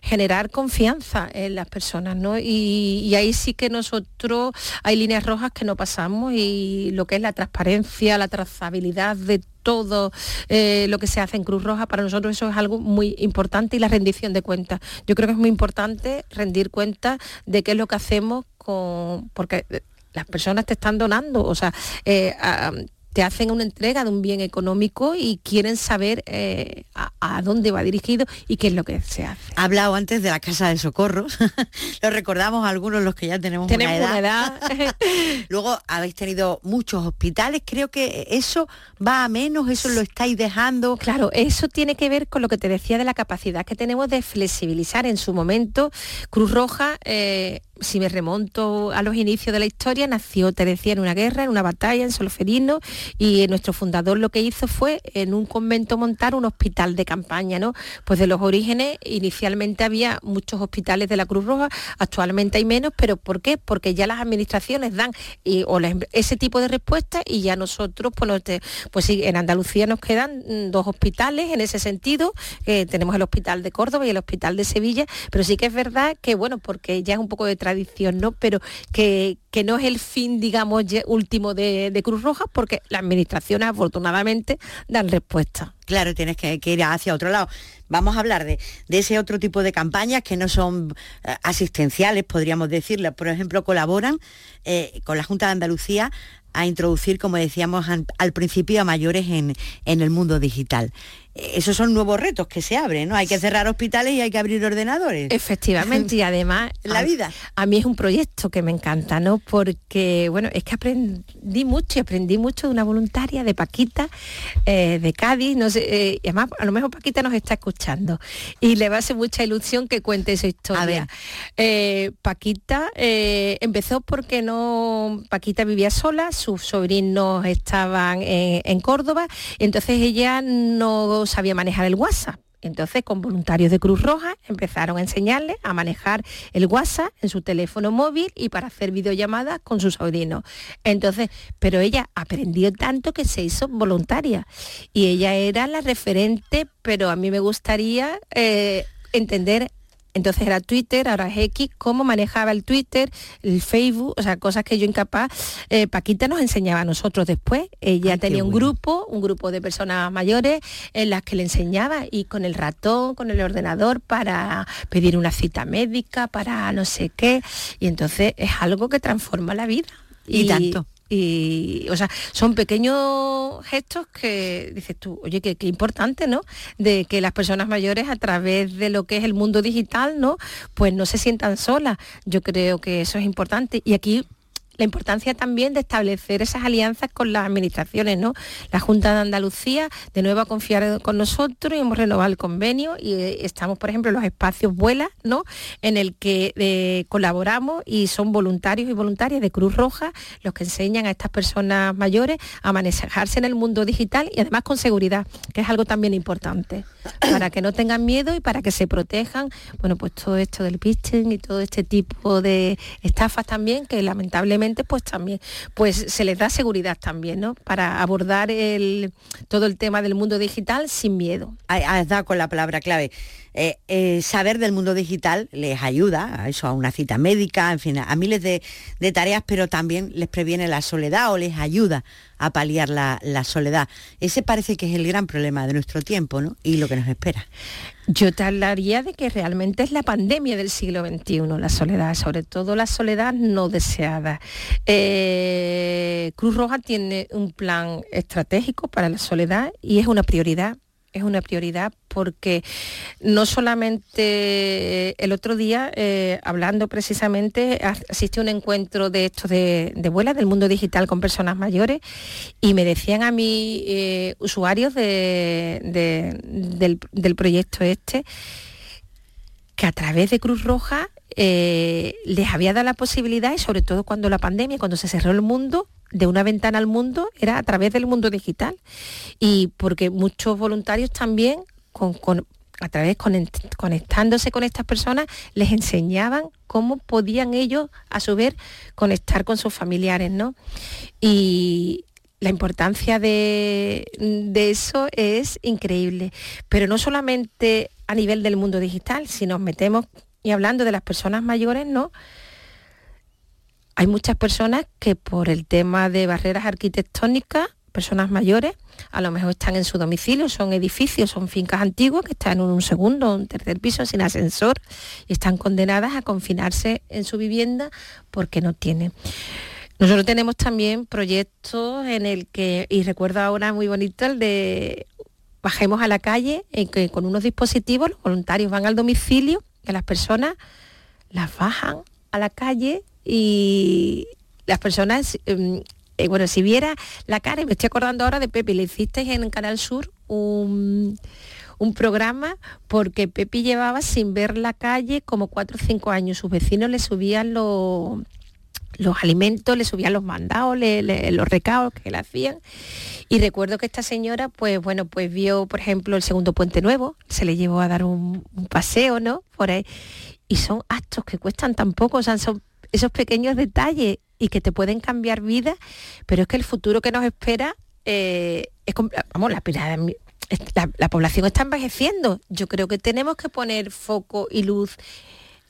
Generar confianza en las personas, ¿no? Y, ahí sí que nosotros hay líneas rojas que no pasamos y lo que es la transparencia, la trazabilidad de todo eh, lo que se hace en Cruz Roja, para nosotros eso es algo muy importante y la rendición de cuentas. Yo creo que es muy importante rendir cuentas de qué es lo que hacemos con, porque las personas te están donando, o sea, eh, te hacen una entrega de un bien económico y quieren saber eh, a, dónde va dirigido y qué es lo que se hace. Ha hablado antes de la Casa de Socorro, lo recordamos algunos los que ya tenemos, tenemos una edad. Luego habéis tenido muchos hospitales, creo que eso va a menos, eso lo estáis dejando. Claro, eso tiene que ver con lo que te decía de la capacidad que tenemos de flexibilizar en su momento. Cruz Roja eh, si me remonto a los inicios de la historia, nació, te en una guerra, en una batalla, en Solferino, y nuestro fundador lo que hizo fue en un convento montar un hospital de campaña, ¿no? Pues de los orígenes, inicialmente había muchos hospitales de la Cruz Roja, actualmente hay menos, pero ¿por qué? Porque ya las administraciones dan ese tipo de respuestas y ya nosotros, pues, pues sí, en Andalucía nos quedan mm, dos hospitales en ese sentido, tenemos el hospital de Córdoba y el hospital de Sevilla, pero sí que es verdad que, bueno, porque ya es un poco de tradición, ¿no? Pero que, que no es el fin, digamos, último de, Cruz Roja, porque las administraciones afortunadamente dan respuesta. Claro, tienes que, ir hacia otro lado. Vamos a hablar de, ese otro tipo de campañas que no son eh, asistenciales, podríamos decirlo. Por ejemplo, colaboran eh, con la Junta de Andalucía a introducir, como decíamos al, principio, a mayores en, en el mundo digital esos son nuevos retos que se abren, ¿no? Hay que cerrar hospitales y hay que abrir ordenadores. Efectivamente, y además... La vida. A mí es un proyecto que me encanta, ¿no? Porque, bueno, es que aprendí mucho y aprendí mucho de una voluntaria de Paquita, eh, de Cádiz, no sé, eh, y además a lo mejor Paquita nos está escuchando y le va a hacer mucha ilusión que cuente esa historia. Eh, Paquita empezó porque no... Paquita vivía sola, sus sobrinos estaban en Córdoba, entonces ella no sabía manejar el WhatsApp. Entonces, con voluntarios de Cruz Roja empezaron a enseñarle a manejar el WhatsApp en su teléfono móvil y para hacer videollamadas con sus sobrinos. Entonces, pero ella aprendió tanto que se hizo voluntaria y ella era la referente, pero a mí me gustaría eh, entender entonces era Twitter, ahora es X, cómo manejaba el Twitter, el Facebook, o sea, cosas que yo incapaz. Eh, Paquita nos enseñaba a nosotros después. Ella tenía un grupo, un grupo de personas mayores en las que le enseñaba y con el ratón, con el ordenador para pedir una cita médica, para no sé qué. Y entonces es algo que transforma la vida. y tanto y o sea son pequeños gestos que dices tú oye qué, importante no de que las personas mayores a través de lo que es el mundo digital no pues no se sientan solas. Yo creo que eso es importante. Y aquí la importancia también de establecer esas alianzas con las administraciones, ¿no? La Junta de Andalucía de nuevo a confiar con nosotros y hemos renovado el convenio y eh, estamos, por ejemplo, en los espacios Vuela, ¿no? En el que eh, colaboramos y son voluntarios y voluntarias de Cruz Roja los que enseñan a estas personas mayores a manejarse en el mundo digital y además con seguridad, que es algo también importante, para que no tengan miedo y para que se protejan, bueno, pues todo esto del pitching y todo este tipo de estafas también que lamentablemente pues también pues se les da seguridad también, ¿no? Para abordar el, todo el tema del mundo digital sin miedo. Has dado con la palabra clave. Eh, eh, saber del mundo digital les ayuda a eso, a una cita médica, en fin, a, miles de, tareas, pero también les previene la soledad o les ayuda a paliar la, soledad. Ese parece que es el gran problema de nuestro tiempo ¿no? y lo que nos espera. Yo te hablaría de que realmente es la pandemia del siglo XXI, la soledad, sobre todo la soledad no deseada. Eh, Cruz Roja tiene un plan estratégico para la soledad y es una prioridad es una prioridad porque no solamente el otro día, eh, hablando precisamente, asistí a un encuentro de estos de, de vuelas del mundo digital con personas mayores y me decían a mí eh, usuarios del, proyecto este que a través de Cruz Roja eh, les había dado la posibilidad, y sobre todo cuando la pandemia, cuando se cerró el mundo, de una ventana al mundo era a través del mundo digital. Y porque muchos voluntarios también, con, a través conectándose con estas personas, les enseñaban cómo podían ellos, a su vez, conectar con sus familiares, ¿no? Y la importancia de, de eso es increíble. Pero no solamente a nivel del mundo digital, si nos metemos y hablando de las personas mayores, ¿no? Hay muchas personas que por el tema de barreras arquitectónicas, personas mayores, a lo mejor están en su domicilio, son edificios, son fincas antiguas que están en un segundo o un tercer piso sin ascensor y están condenadas a confinarse en su vivienda porque no tienen. Nosotros tenemos también proyectos en el que, y recuerdo ahora muy bonito el de bajemos a la calle, en que con unos dispositivos los voluntarios van al domicilio, que las personas las bajan a la calle y las personas, em, eh, bueno, si viera la cara, y me estoy acordando ahora de Pepe, le hicisteis en Canal Sur un, programa porque Pepe llevaba sin ver la calle como cuatro o cinco años. Sus vecinos le subían los, los alimentos, le subían los mandados, los recados que le hacían. Y recuerdo que esta señora, pues bueno, pues vio, por ejemplo, el segundo puente nuevo, se le llevó a dar un, paseo, ¿no? Por ahí. Y son actos que cuestan tan poco, son esos pequeños detalles y que te pueden cambiar vida, pero es que el futuro que nos espera eh, es, vamos, la, la, población está envejeciendo. Yo creo que tenemos que poner foco y luz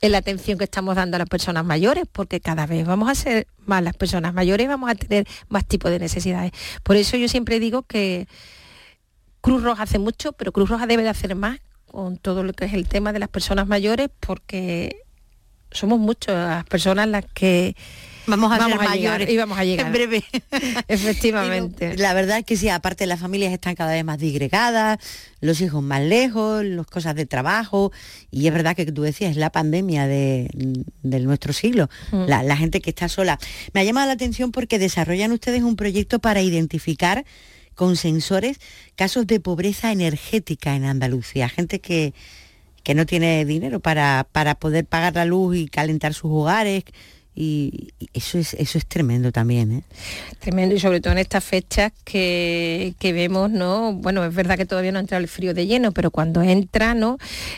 en la atención que estamos dando a las personas mayores, porque cada vez vamos a ser más las personas mayores vamos a tener más tipos de necesidades. Por eso yo siempre digo que Cruz Roja hace mucho, pero Cruz Roja debe de hacer más con todo lo que es el tema de las personas mayores, porque somos muchas las personas las que Vamos a ser mayores. y vamos a llegar. En breve. Efectivamente. la verdad es que sí, aparte las familias están cada vez más disgregadas, los hijos más lejos, las cosas de trabajo, y es verdad que tú decías, es la pandemia de, nuestro siglo, mm. la, la gente que está sola. Me ha llamado la atención porque desarrollan ustedes un proyecto para identificar con sensores casos de pobreza energética en Andalucía, gente que, que no tiene dinero para, para poder pagar la luz y calentar sus hogares, y eso es eso es tremendo también ¿eh? tremendo y sobre todo en estas fechas que, vemos no bueno es verdad que todavía no entra el frío de lleno pero cuando entra no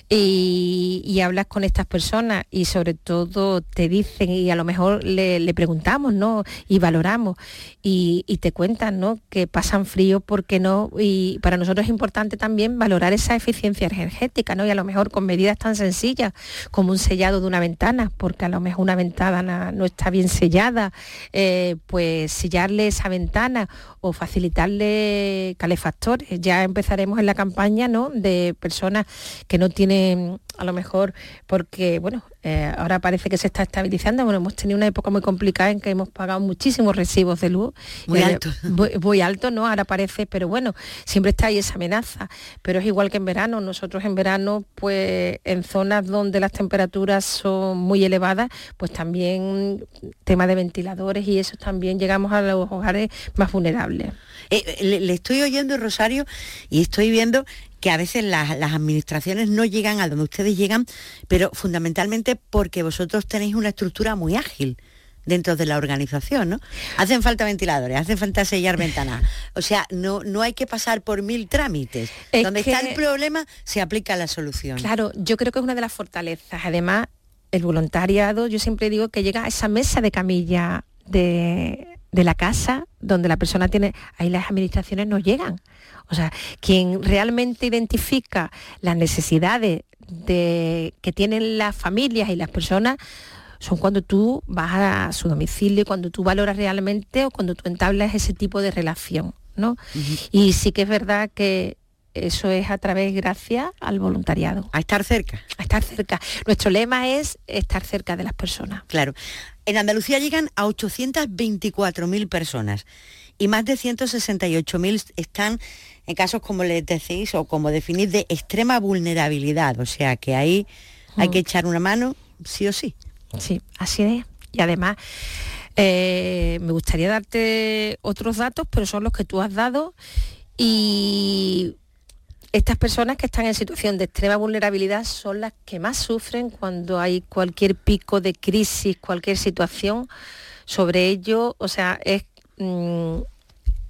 y, hablas con estas personas y sobre todo te dicen y a lo mejor le, preguntamos no y valoramos y, te cuentan no que pasan frío porque no y para nosotros es importante también valorar esa eficiencia energética no y a lo mejor con medidas tan sencillas como un sellado de una ventana porque a lo mejor una ventana no está bien sellada, eh, pues sellarle esa ventana o facilitarle calefactores. Ya empezaremos en la campaña ¿no? de personas que no tienen a lo mejor porque, bueno, eh, ahora parece que se está estabilizando. Bueno, hemos tenido una época muy complicada en que hemos pagado muchísimos recibos de luz. Muy alto. Muy, alto, ¿no? Ahora parece, pero bueno, siempre está ahí esa amenaza. Pero es igual que en verano. Nosotros en verano, pues en zonas donde las temperaturas son muy elevadas, pues también tema de ventiladores y eso también llegamos a los hogares más vulnerables. Eh, le, estoy oyendo, Rosario, y estoy viendo que a veces las, administraciones no llegan a donde ustedes llegan, pero fundamentalmente porque vosotros tenéis una estructura muy ágil dentro de la organización, ¿no? Hacen falta ventiladores, hacen falta sellar ventanas. O sea, no, no hay que pasar por mil trámites. Donde está el problema, se aplica la solución. Claro, yo creo que es una de las fortalezas. Además, el voluntariado, yo siempre digo que llega a esa mesa de camilla de, de la casa donde la persona tiene, ahí las administraciones no llegan. O sea, quien realmente identifica las necesidades de, que tienen las familias y las personas son cuando tú vas a su domicilio, cuando tú valoras realmente o cuando tú entablas ese tipo de relación. ¿no? Y sí que es verdad que eso es a través, gracias al voluntariado. A estar cerca. A estar cerca. Nuestro lema es estar cerca de las personas. Claro. En Andalucía llegan a 824.000 personas y más de 168.000 están en casos como les decís o como definís de extrema vulnerabilidad, o sea que ahí hay que mm. echar una mano sí o sí. Sí, así es. Y además eh, me gustaría darte otros datos, pero son los que tú has dado y estas personas que están en situación de extrema vulnerabilidad son las que más sufren cuando hay cualquier pico de crisis, cualquier situación sobre ello, o sea, es mm,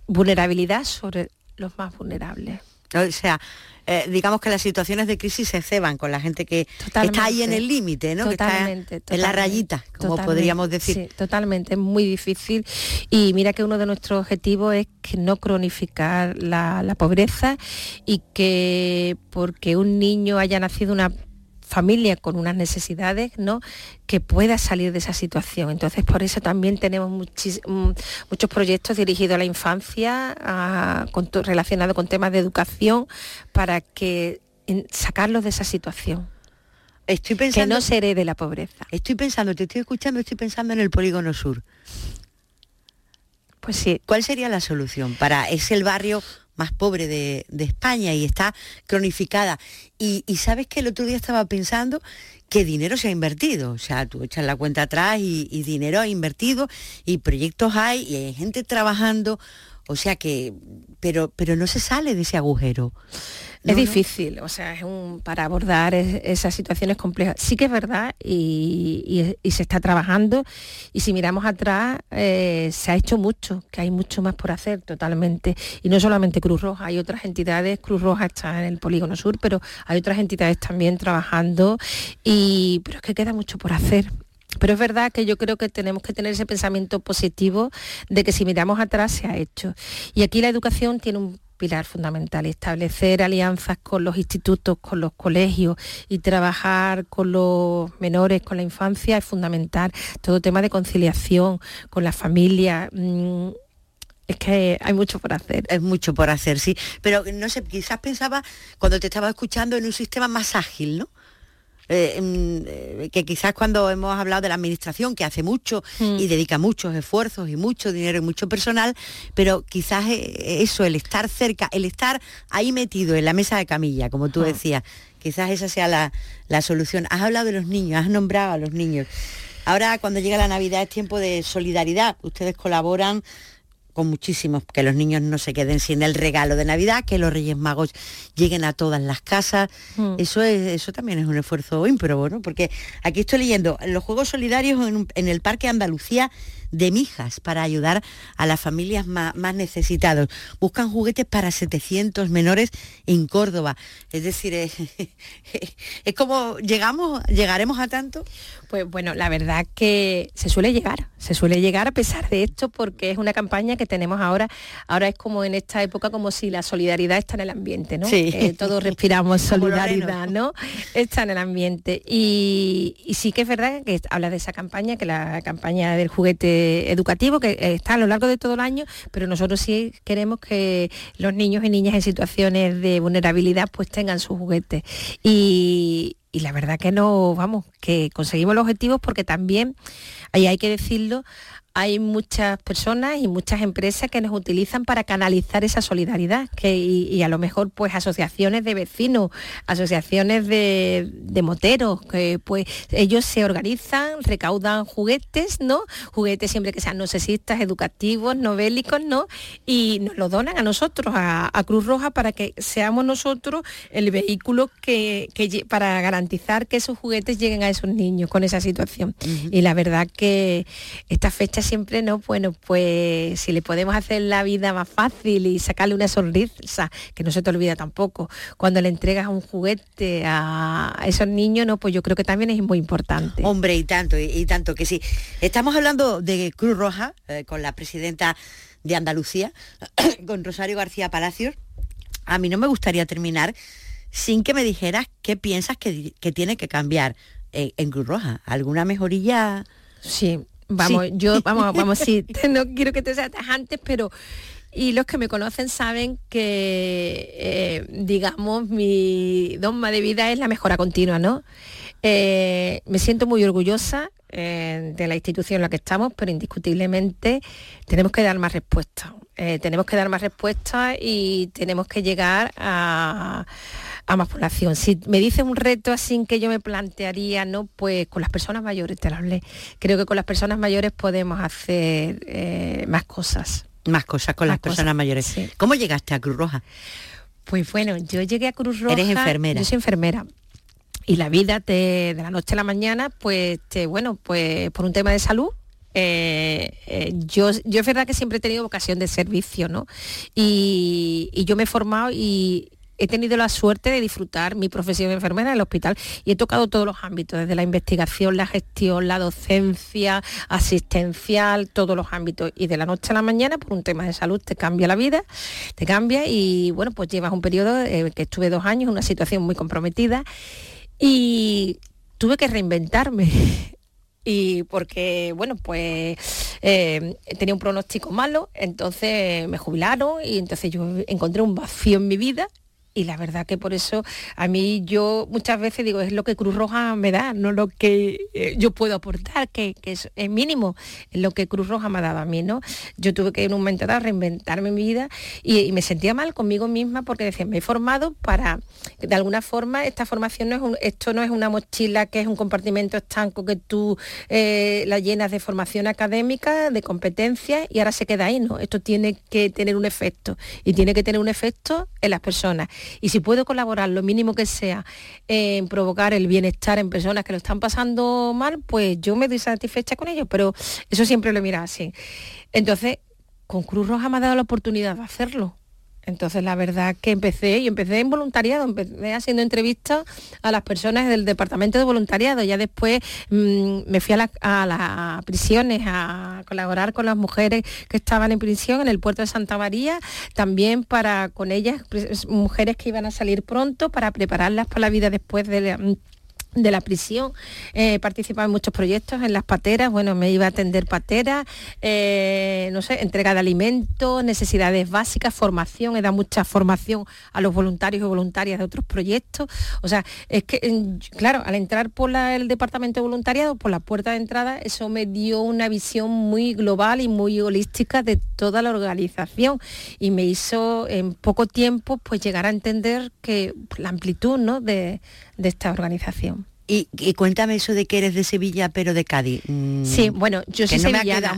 vulnerabilidad sobre los más vulnerables. O sea, eh, digamos que las situaciones de crisis se ceban con la gente que, está ahí en el límite, ¿no? Totalmente, en la rayita, como podríamos decir. Sí, totalmente, es muy difícil. Y mira que uno de nuestros objetivos es que no cronificar la, la pobreza y que porque un niño haya nacido una familia con unas necesidades, ¿no? que pueda salir de esa situación. Entonces, por eso también tenemos mm, muchos proyectos dirigidos a la infancia, relacionados con temas de educación, para que sacarlos de esa situación. Estoy pensando, que no se herede la pobreza. Estoy pensando, te estoy escuchando, estoy pensando en el polígono sur. Pues sí. ¿Cuál sería la solución para es el barrio más pobre de, España y está cronificada. Y, sabes que el otro día estaba pensando que dinero se ha invertido. O sea, tú echas la cuenta atrás y, y dinero ha invertido y proyectos hay y hay gente trabajando. O sea que, pero, pero no se sale de ese agujero es difícil, o sea, es un, para abordar esas situaciones complejas. Sí que es verdad y, se está trabajando y si miramos atrás eh, se ha hecho mucho, que hay mucho más por hacer totalmente. Y no solamente Cruz Roja, hay otras entidades, Cruz Roja está en el Polígono Sur, pero hay otras entidades también trabajando y pero es que queda mucho por hacer. Pero es verdad que yo creo que tenemos que tener ese pensamiento positivo de que si miramos atrás se ha hecho. Y aquí la educación tiene un pilar fundamental. Establecer alianzas con los institutos, con los colegios y trabajar con los menores, con la infancia es fundamental. Todo tema de conciliación con la familia. Mm, es que hay mucho por hacer. Es mucho por hacer, sí. Pero no sé, quizás pensaba cuando te estaba escuchando en un sistema más ágil, ¿no? Eh, mm, que quizás cuando hemos hablado de la administración, que hace mucho mm. y dedica muchos esfuerzos y mucho dinero y mucho personal, pero quizás eh, eso, el estar cerca, el estar ahí metido en la mesa de camilla, como tú decías, quizás esa sea la, la solución. Has hablado de los niños, has nombrado a los niños. Ahora cuando llega la Navidad es tiempo de solidaridad. Ustedes colaboran con muchísimos, que los niños no se queden sin el regalo de Navidad, que los Reyes Magos lleguen a todas las casas. Mm. Eso es, eso también es un esfuerzo ímprobo, ¿no? Porque aquí estoy leyendo los Juegos Solidarios en, en el Parque Andalucía de Mijas para ayudar a las familias más, necesitadas. Buscan juguetes para 700 menores en Córdoba. Es decir, es, es como llegamos, llegaremos a tanto. Pues bueno, la verdad que se suele llegar, se suele llegar a pesar de esto porque es una campaña que tenemos ahora, ahora es como en esta época como si la solidaridad está en el ambiente, ¿no? Sí. todos respiramos solidaridad, ¿no? Está en el ambiente. Y, y sí que es verdad que habla de esa campaña, que la campaña del juguete educativo que está a lo largo de todo el año, pero nosotros sí queremos que los niños y niñas en situaciones de vulnerabilidad pues tengan sus juguetes. Y, y la verdad que no, vamos, que conseguimos los objetivos porque también, ahí hay que decirlo, hay muchas personas y muchas empresas que nos utilizan para canalizar esa solidaridad que, y, a lo mejor pues asociaciones de vecinos, asociaciones de, moteros, que pues ellos se organizan, recaudan juguetes, ¿no? Juguetes siempre que sean no sexistas, educativos, no bélicos, ¿no? Y nos lo donan a nosotros, a, Cruz Roja, para que seamos nosotros el vehículo que, para garantizar que esos juguetes lleguen a esos niños con esa situación. Y la verdad que esta fecha siempre, ¿no? Bueno, pues si le podemos hacer la vida más fácil y sacarle una sonrisa, que no se te olvida tampoco, cuando le entregas un juguete a esos niños, ¿no? Pues yo creo que también es muy importante. Hombre, y tanto, y, tanto que sí. Estamos hablando de Cruz Roja eh, con la presidenta de Andalucía, con Rosario García Palacios. A mí no me gustaría terminar sin que me dijeras qué piensas que, tiene que cambiar en, en Cruz Roja. ¿Alguna mejoría? Sí, Vamos, yo, vamos, vamos, sí, no quiero que te seas antes, pero y los que me conocen saben que, eh, digamos, mi dogma de vida es la mejora continua, ¿no? Eh, me siento muy orgullosa eh, de la institución en la que estamos, pero indiscutiblemente tenemos que dar más respuestas. tenemos que dar más respuestas y tenemos que llegar a a más población. Si me dice un reto así que yo me plantearía, ¿no? Pues con las personas mayores, te lo hablé. Creo que con las personas mayores podemos hacer eh, más cosas. Más cosas con las personas mayores. ¿Cómo llegaste a Cruz Roja? Pues bueno, yo llegué a Cruz Roja. Eres enfermera. Yo soy enfermera. Y la vida te, de la noche a la mañana, pues te, bueno, pues por un tema de salud, eh, eh, yo, yo es verdad que siempre he tenido vocación de servicio, ¿no? Y, y, yo me he formado y, he tenido la suerte de disfrutar mi profesión de enfermera en el hospital y he tocado todos los ámbitos, desde la investigación, la gestión, la docencia, asistencial, todos los ámbitos. Y de la noche a la mañana, por un tema de salud, te cambia la vida, te cambia y bueno, pues llevas un periodo eh, que estuve dos años, una situación muy comprometida y tuve que reinventarme y porque, bueno, pues eh, tenía un pronóstico malo, entonces me jubilaron y entonces yo encontré un vacío en mi vida y la verdad que por eso a mí yo muchas veces digo, es lo que Cruz Roja me da, no lo que eh, yo puedo aportar, que, es, mínimo, es lo que Cruz Roja me ha dado a mí, ¿no? Yo tuve que en un momento dado reinventarme mi vida y, me sentía mal conmigo misma porque decía, me he formado para, de alguna forma, esta formación no es un, esto no es una mochila que es un compartimento estanco que tú eh, la llenas de formación académica, de competencias y ahora se queda ahí, ¿no? Esto tiene que tener un efecto y tiene que tener un efecto en las personas y si puedo colaborar lo mínimo que sea en provocar el bienestar en personas que lo están pasando mal, pues yo me doy satisfecha con ello, pero eso siempre lo mira así. Entonces, con Cruz Roja me ha dado la oportunidad de hacerlo. Entonces la verdad que empecé, y empecé en voluntariado, empecé haciendo entrevistas a las personas del departamento de voluntariado. Ya después mm, me fui a, a las prisiones a colaborar con las mujeres que estaban en prisión en el puerto de Santa María, también para con ellas, mujeres que iban a salir pronto, para prepararlas para la vida después de de la prisión, eh, participaba en muchos proyectos, en las pateras, bueno, me iba a atender pateras, eh, no sé, entrega de alimentos, necesidades básicas, formación, he dado mucha formación a los voluntarios y voluntarias de otros proyectos. O sea, es que, claro, al entrar por el departamento de voluntariado, por la puerta de entrada, eso me dio una visión muy global y muy holística de toda la organización y me hizo en poco tiempo pues llegar a entender que la amplitud ¿no? de, de esta organización. Y, cuéntame eso de que eres de Sevilla, pero de Cádiz. Mm, sí, bueno, yo soy sevillana.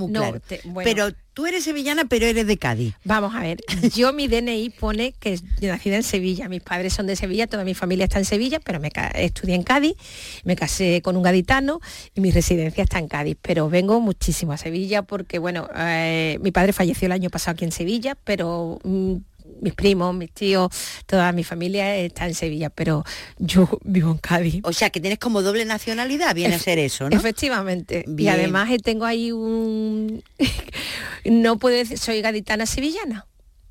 Pero tú eres sevillana, pero eres de Cádiz. Vamos a ver, yo mi DNI pone que yo nacida en Sevilla, mis padres son de Sevilla, toda mi familia está en Sevilla, pero me estudié en Cádiz, me casé con un gaditano y mi residencia está en Cádiz, pero vengo muchísimo a Sevilla porque, bueno, eh, mi padre falleció el año pasado aquí en Sevilla, pero... Mm, mis primos, mis tíos, toda mi familia está en Sevilla, pero yo vivo en Cádiz. O sea, que tienes como doble nacionalidad, viene a ser eso, ¿no? Efectivamente. Y además eh, tengo ahí un... no puedo decir, soy gaditana sevillana.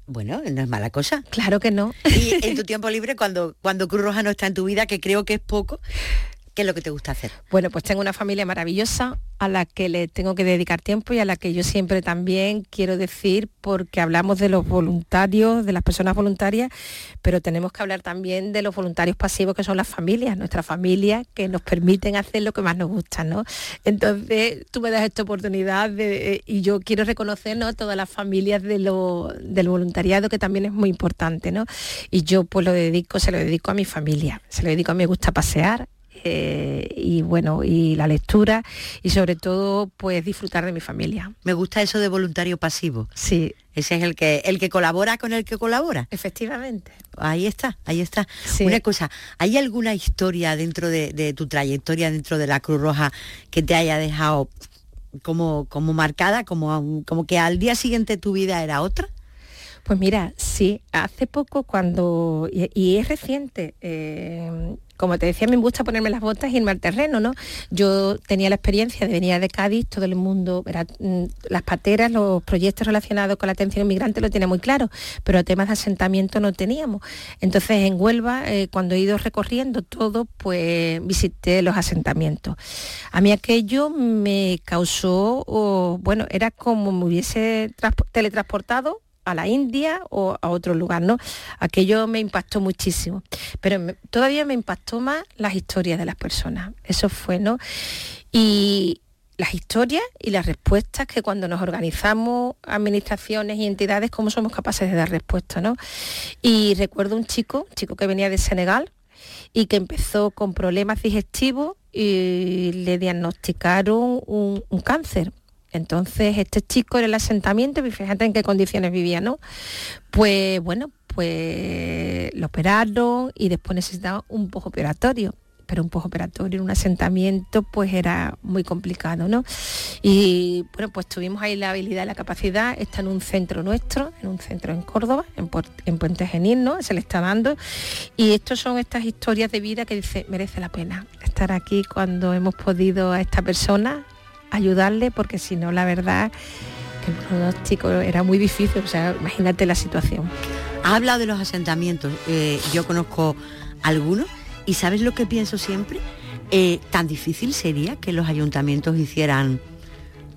Bueno, no es mala cosa. Claro que no. Y en tu tiempo libre, cuando, cuando Cruz Roja no está en tu vida, que creo que es poco, ¿Qué es lo que te gusta hacer? Bueno, pues tengo una familia maravillosa a la que le tengo que dedicar tiempo y a la que yo siempre también quiero decir, porque hablamos de los voluntarios, de las personas voluntarias, pero tenemos que hablar también de los voluntarios pasivos que son las familias, nuestras familias que nos permiten hacer lo que más nos gusta, ¿no? Entonces, tú me das esta oportunidad y yo quiero reconocer ¿no? todas las familias de del voluntariado, que también es muy importante, ¿no? Y yo pues lo dedico, se lo dedico a mi familia, se lo dedico a mí, me gusta pasear, eh, y bueno, y la lectura y sobre todo pues disfrutar de mi familia. Me gusta eso de voluntario pasivo. Sí. Ese es el que, el que colabora con el que colabora. Efectivamente. Ahí está, ahí está. Una cosa, ¿hay alguna historia dentro de, tu trayectoria dentro de la Cruz Roja que te haya dejado como, como marcada, como, como que al día siguiente tu vida era otra? Pues mira, sí, hace poco cuando, y, es reciente, eh, como te decía, me gusta ponerme las botas y irme al terreno, ¿no? Yo tenía la experiencia de venir de Cádiz, todo el mundo, mm, las pateras, los proyectos relacionados con la atención inmigrante lo tenía muy claro, pero temas de asentamiento no teníamos. Entonces en Huelva, eh, cuando he ido recorriendo todo, pues visité los asentamientos. A mí aquello me causó, bueno, era como me hubiese teletransportado a la India o a otro lugar, ¿no? Aquello me impactó muchísimo, pero todavía me impactó más las historias de las personas, eso fue, ¿no? Y las historias y las respuestas que cuando nos organizamos, administraciones y entidades, cómo somos capaces de dar respuesta, ¿no? Y recuerdo un chico, un chico que venía de Senegal y que empezó con problemas digestivos y le diagnosticaron un, un cáncer entonces, este chico en el asentamiento, fíjate en qué condiciones vivía, ¿no? Pues bueno, pues lo operaron y después necesitaba un operatorio pero un operatorio en un asentamiento pues era muy complicado, ¿no? Y bueno, pues tuvimos ahí la habilidad y la capacidad, está en un centro nuestro, en un centro en Córdoba, en, Puente Genil, ¿no? Se le está dando. Y estos son estas historias de vida que dice, merece la pena estar aquí cuando hemos podido a esta persona ayudarle porque si no, la verdad que el pronóstico era muy difícil, o sea, imagínate la situación. Ha hablado de los asentamientos, eh, yo conozco algunos y ¿sabes lo que pienso siempre? Eh, tan difícil sería que los ayuntamientos hicieran,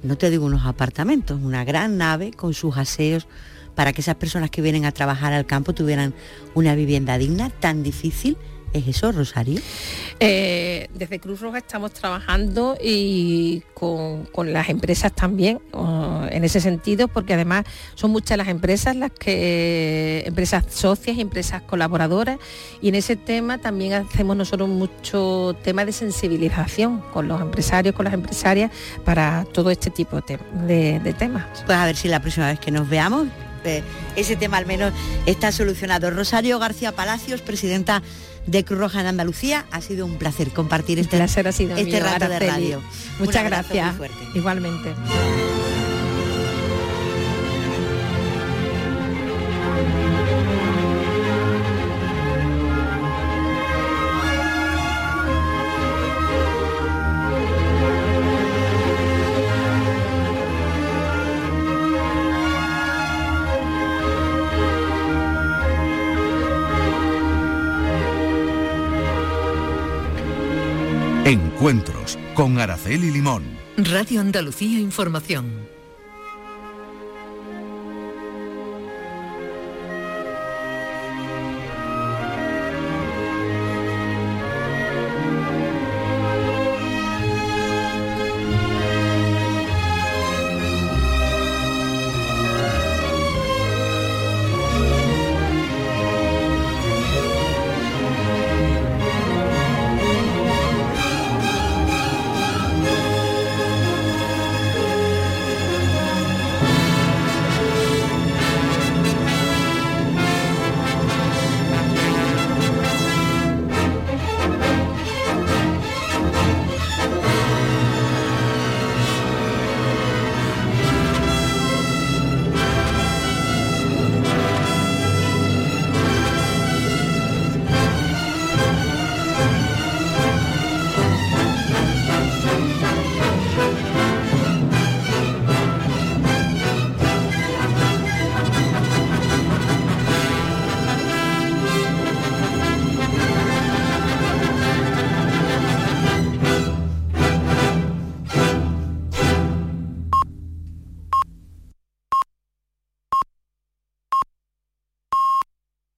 no te digo unos apartamentos, una gran nave con sus aseos para que esas personas que vienen a trabajar al campo tuvieran una vivienda digna, tan difícil ¿Es eso, Rosario? Eh, desde Cruz Roja estamos trabajando y con, las empresas también en ese sentido, porque además son muchas las empresas, las que empresas socias empresas colaboradoras, y en ese tema también hacemos nosotros mucho tema de sensibilización con los empresarios, con las empresarias, para todo este tipo de, de temas. Pues a ver si la próxima vez que nos veamos ese tema al menos está solucionado. Rosario García Palacios, presidenta de Cruz Roja en Andalucía. Ha sido un placer compartir este, placer ha sido este rato de radio. Muchas gracias. Igualmente. Encuentros con Araceli Limón. Radio Andalucía Información.